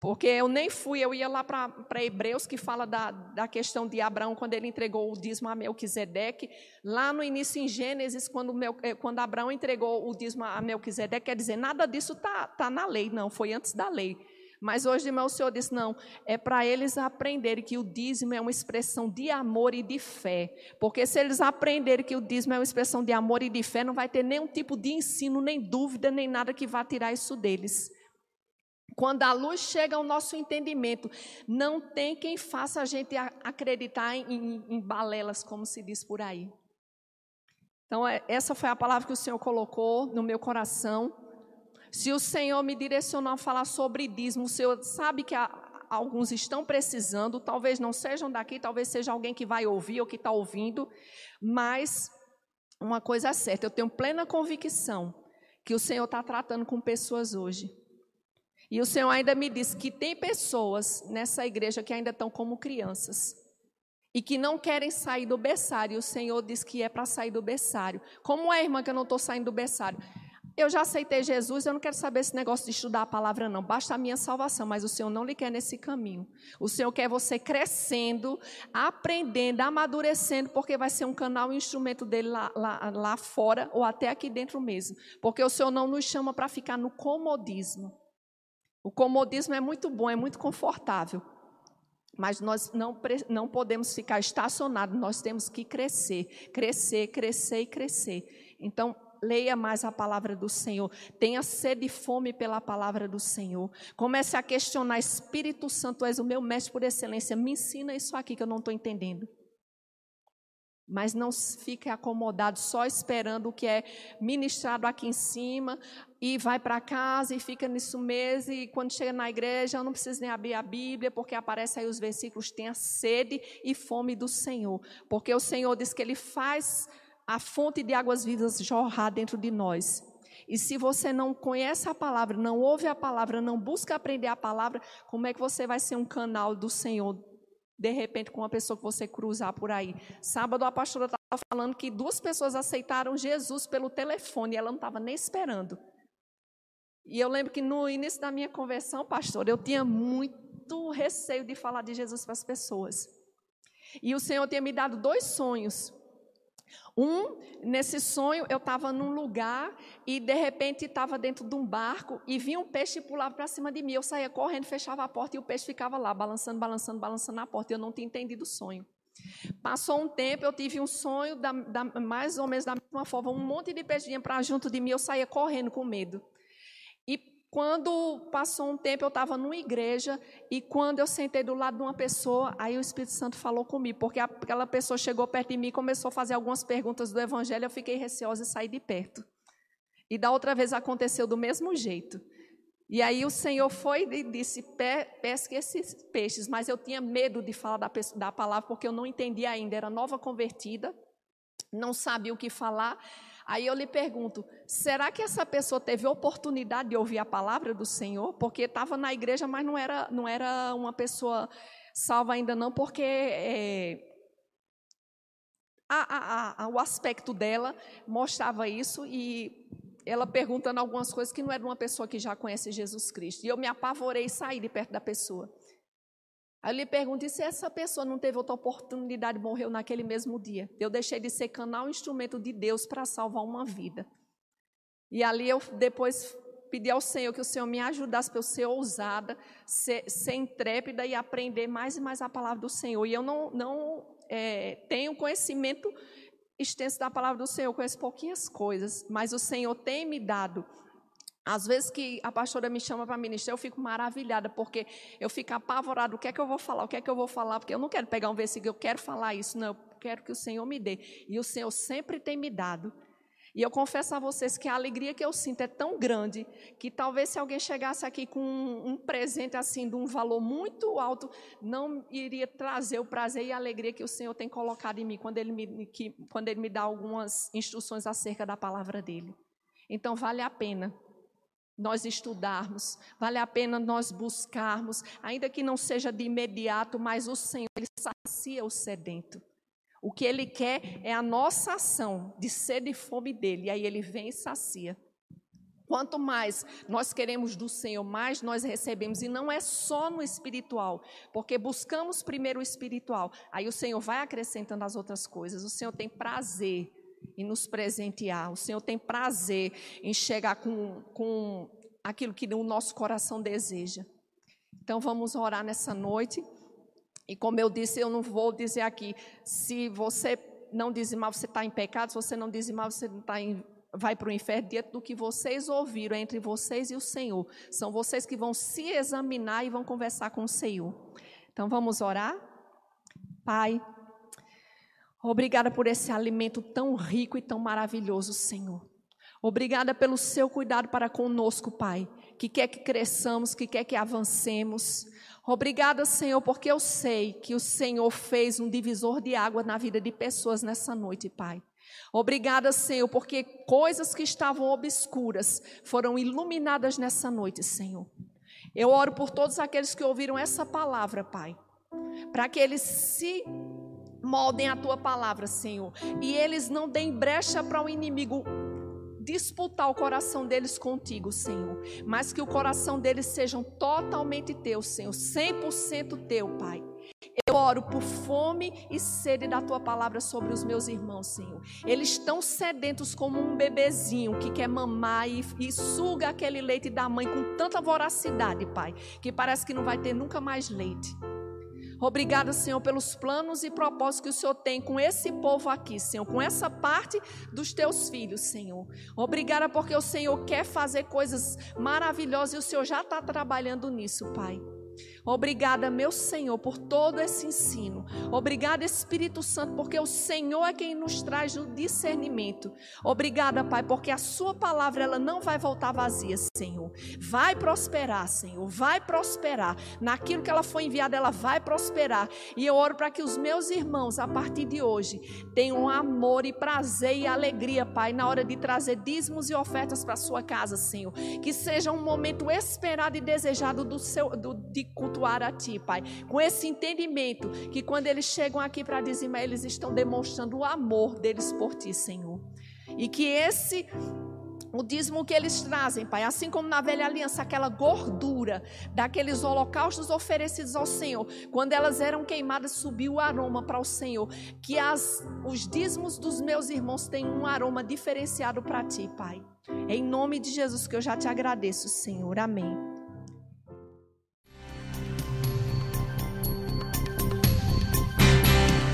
Porque eu nem fui, eu ia lá para Hebreus, que fala da, da questão de Abraão, quando ele entregou o dízimo a Melquisedeque. Lá no início, em Gênesis, quando, Mel, eh, quando Abraão entregou o dízimo a Melquisedeque, quer dizer, nada disso está tá na lei, não, foi antes da lei. Mas hoje irmão, o Senhor disse: não, é para eles aprenderem que o dízimo é uma expressão de amor e de fé. Porque se eles aprenderem que o dízimo é uma expressão de amor e de fé, não vai ter nenhum tipo de ensino, nem dúvida, nem nada que vá tirar isso deles. Quando a luz chega ao nosso entendimento, não tem quem faça a gente acreditar em, em, em balelas, como se diz por aí. Então, é, essa foi a palavra que o Senhor colocou no meu coração. Se o Senhor me direcionou a falar sobre dízimo, o Senhor sabe que alguns estão precisando, talvez não sejam daqui, talvez seja alguém que vai ouvir ou que está ouvindo, mas uma coisa é certa, eu tenho plena convicção que o Senhor está tratando com pessoas hoje. E o Senhor ainda me disse que tem pessoas nessa igreja que ainda estão como crianças e que não querem sair do berçário. E o Senhor diz que é para sair do berçário. Como é, irmã, que eu não estou saindo do berçário? eu já aceitei Jesus, eu não quero saber esse negócio de estudar a palavra, não. Basta a minha salvação, mas o Senhor não lhe quer nesse caminho. O Senhor quer você crescendo, aprendendo, amadurecendo, porque vai ser um canal e um instrumento dele lá, lá, lá fora ou até aqui dentro mesmo. Porque o Senhor não nos chama para ficar no comodismo. O comodismo é muito bom, é muito confortável. Mas nós não, não podemos ficar estacionados, nós temos que crescer, crescer, crescer e crescer. Então, leia mais a palavra do Senhor, tenha sede e fome pela palavra do Senhor. Comece a questionar, Espírito Santo, és o meu mestre por excelência, me ensina isso aqui que eu não estou entendendo. Mas não fique acomodado só esperando o que é ministrado aqui em cima e vai para casa e fica nisso mesmo. E quando chega na igreja, eu não preciso nem abrir a Bíblia, porque aparece aí os versículos: tenha sede e fome do Senhor. Porque o Senhor diz que Ele faz a fonte de águas vivas jorrar dentro de nós. E se você não conhece a palavra, não ouve a palavra, não busca aprender a palavra, como é que você vai ser um canal do Senhor, de repente, com uma pessoa que você cruzar por aí? Sábado a pastora estava falando que duas pessoas aceitaram Jesus pelo telefone e ela não estava nem esperando. E eu lembro que no início da minha conversão, pastor, eu tinha muito receio de falar de Jesus para as pessoas. E o Senhor tinha me dado dois sonhos. Um, nesse sonho, eu estava num lugar e de repente estava dentro de um barco e vinha um peixe pulava para cima de mim. Eu saía correndo, fechava a porta e o peixe ficava lá, balançando, balançando, balançando na porta. Eu não tinha entendido o sonho. Passou um tempo, eu tive um sonho, da, da, mais ou menos da mesma forma, um monte de peixe vinha para junto de mim, eu saía correndo com medo. Quando passou um tempo, eu estava numa igreja e quando eu sentei do lado de uma pessoa, aí o Espírito Santo falou comigo, porque aquela pessoa chegou perto de mim e começou a fazer algumas perguntas do Evangelho, eu fiquei receosa e saí de perto. E da outra vez aconteceu do mesmo jeito. E aí o Senhor foi e disse: pesque esses peixes, mas eu tinha medo de falar da, da palavra, porque eu não entendia ainda, era nova convertida, não sabia o que falar. Aí eu lhe pergunto: será que essa pessoa teve oportunidade de ouvir a palavra do Senhor? Porque estava na igreja, mas não era, não era uma pessoa salva ainda, não, porque é, a, a, a, o aspecto dela mostrava isso e ela perguntando algumas coisas que não era uma pessoa que já conhece Jesus Cristo. E eu me apavorei e saí de perto da pessoa. Aí eu lhe pergunto, e se essa pessoa não teve outra oportunidade morreu naquele mesmo dia? Eu deixei de ser canal instrumento de Deus para salvar uma vida. E ali eu depois pedi ao Senhor que o Senhor me ajudasse para eu ser ousada, ser, ser intrépida e aprender mais e mais a palavra do Senhor. E eu não, não é, tenho conhecimento extenso da palavra do Senhor, conheço pouquinhas coisas, mas o Senhor tem me dado às vezes que a pastora me chama para ministrar, eu fico maravilhada, porque eu fico apavorada, o que é que eu vou falar, o que é que eu vou falar, porque eu não quero pegar um versículo, eu quero falar isso, não, eu quero que o Senhor me dê. E o Senhor sempre tem me dado. E eu confesso a vocês que a alegria que eu sinto é tão grande, que talvez se alguém chegasse aqui com um, um presente assim, de um valor muito alto, não iria trazer o prazer e a alegria que o Senhor tem colocado em mim, quando Ele me, que, quando ele me dá algumas instruções acerca da palavra dEle. Então vale a pena nós estudarmos, vale a pena nós buscarmos, ainda que não seja de imediato, mas o Senhor, Ele sacia o sedento. O que Ele quer é a nossa ação de sede e fome dEle, e aí Ele vem e sacia. Quanto mais nós queremos do Senhor, mais nós recebemos, e não é só no espiritual, porque buscamos primeiro o espiritual, aí o Senhor vai acrescentando as outras coisas. O Senhor tem prazer e nos presentear. O Senhor tem prazer em chegar com, com aquilo que o nosso coração deseja. Então vamos orar nessa noite. E como eu disse, eu não vou dizer aqui, se você não dizimar, você está em pecado, se você não dizimar, você tá em, vai para o inferno, diante do que vocês ouviram entre vocês e o Senhor. São vocês que vão se examinar e vão conversar com o Senhor. Então vamos orar? Pai, Obrigada por esse alimento tão rico e tão maravilhoso, Senhor. Obrigada pelo seu cuidado para conosco, Pai, que quer que cresçamos, que quer que avancemos. Obrigada, Senhor, porque eu sei que o Senhor fez um divisor de água na vida de pessoas nessa noite, Pai. Obrigada, Senhor, porque coisas que estavam obscuras foram iluminadas nessa noite, Senhor. Eu oro por todos aqueles que ouviram essa palavra, Pai, para que eles se moldem a tua palavra, Senhor. E eles não deem brecha para o inimigo disputar o coração deles contigo, Senhor, mas que o coração deles sejam totalmente teu, Senhor, 100% teu, Pai. Eu oro por fome e sede da tua palavra sobre os meus irmãos, Senhor. Eles estão sedentos como um bebezinho que quer mamar e, e, suga aquele leite da mãe com tanta voracidade, Pai, que parece que não vai ter nunca mais leite. Obrigada, Senhor, pelos planos e propósitos que o Senhor tem com esse povo aqui, Senhor, com essa parte dos teus filhos, Senhor. Obrigada porque o Senhor quer fazer coisas maravilhosas e o Senhor já está trabalhando nisso, Pai. Obrigada, meu Senhor, por todo esse ensino. Obrigada, Espírito Santo, porque o Senhor é quem nos traz o discernimento. Obrigada, Pai, porque a Sua palavra ela não vai voltar vazia, Senhor. Vai prosperar, Senhor. Vai prosperar. Naquilo que ela foi enviada, ela vai prosperar. E eu oro para que os meus irmãos, a partir de hoje, tenham amor e prazer e alegria, Pai, na hora de trazer dízimos e ofertas para a sua casa, Senhor. Que seja um momento esperado e desejado do seu, do, de cultuar a Ti, Pai. Com esse entendimento que quando eles chegam aqui para dizimar, eles estão demonstrando o amor deles por Ti, Senhor. E que esse o dízimo que eles trazem, Pai, assim como na velha aliança, aquela gordura daqueles holocaustos oferecidos ao Senhor, quando elas eram queimadas, subiu o aroma para o Senhor. Que as, os dízimos dos meus irmãos tenham um aroma diferenciado para ti, Pai. Em nome de Jesus, que eu já te agradeço, Senhor. Amém.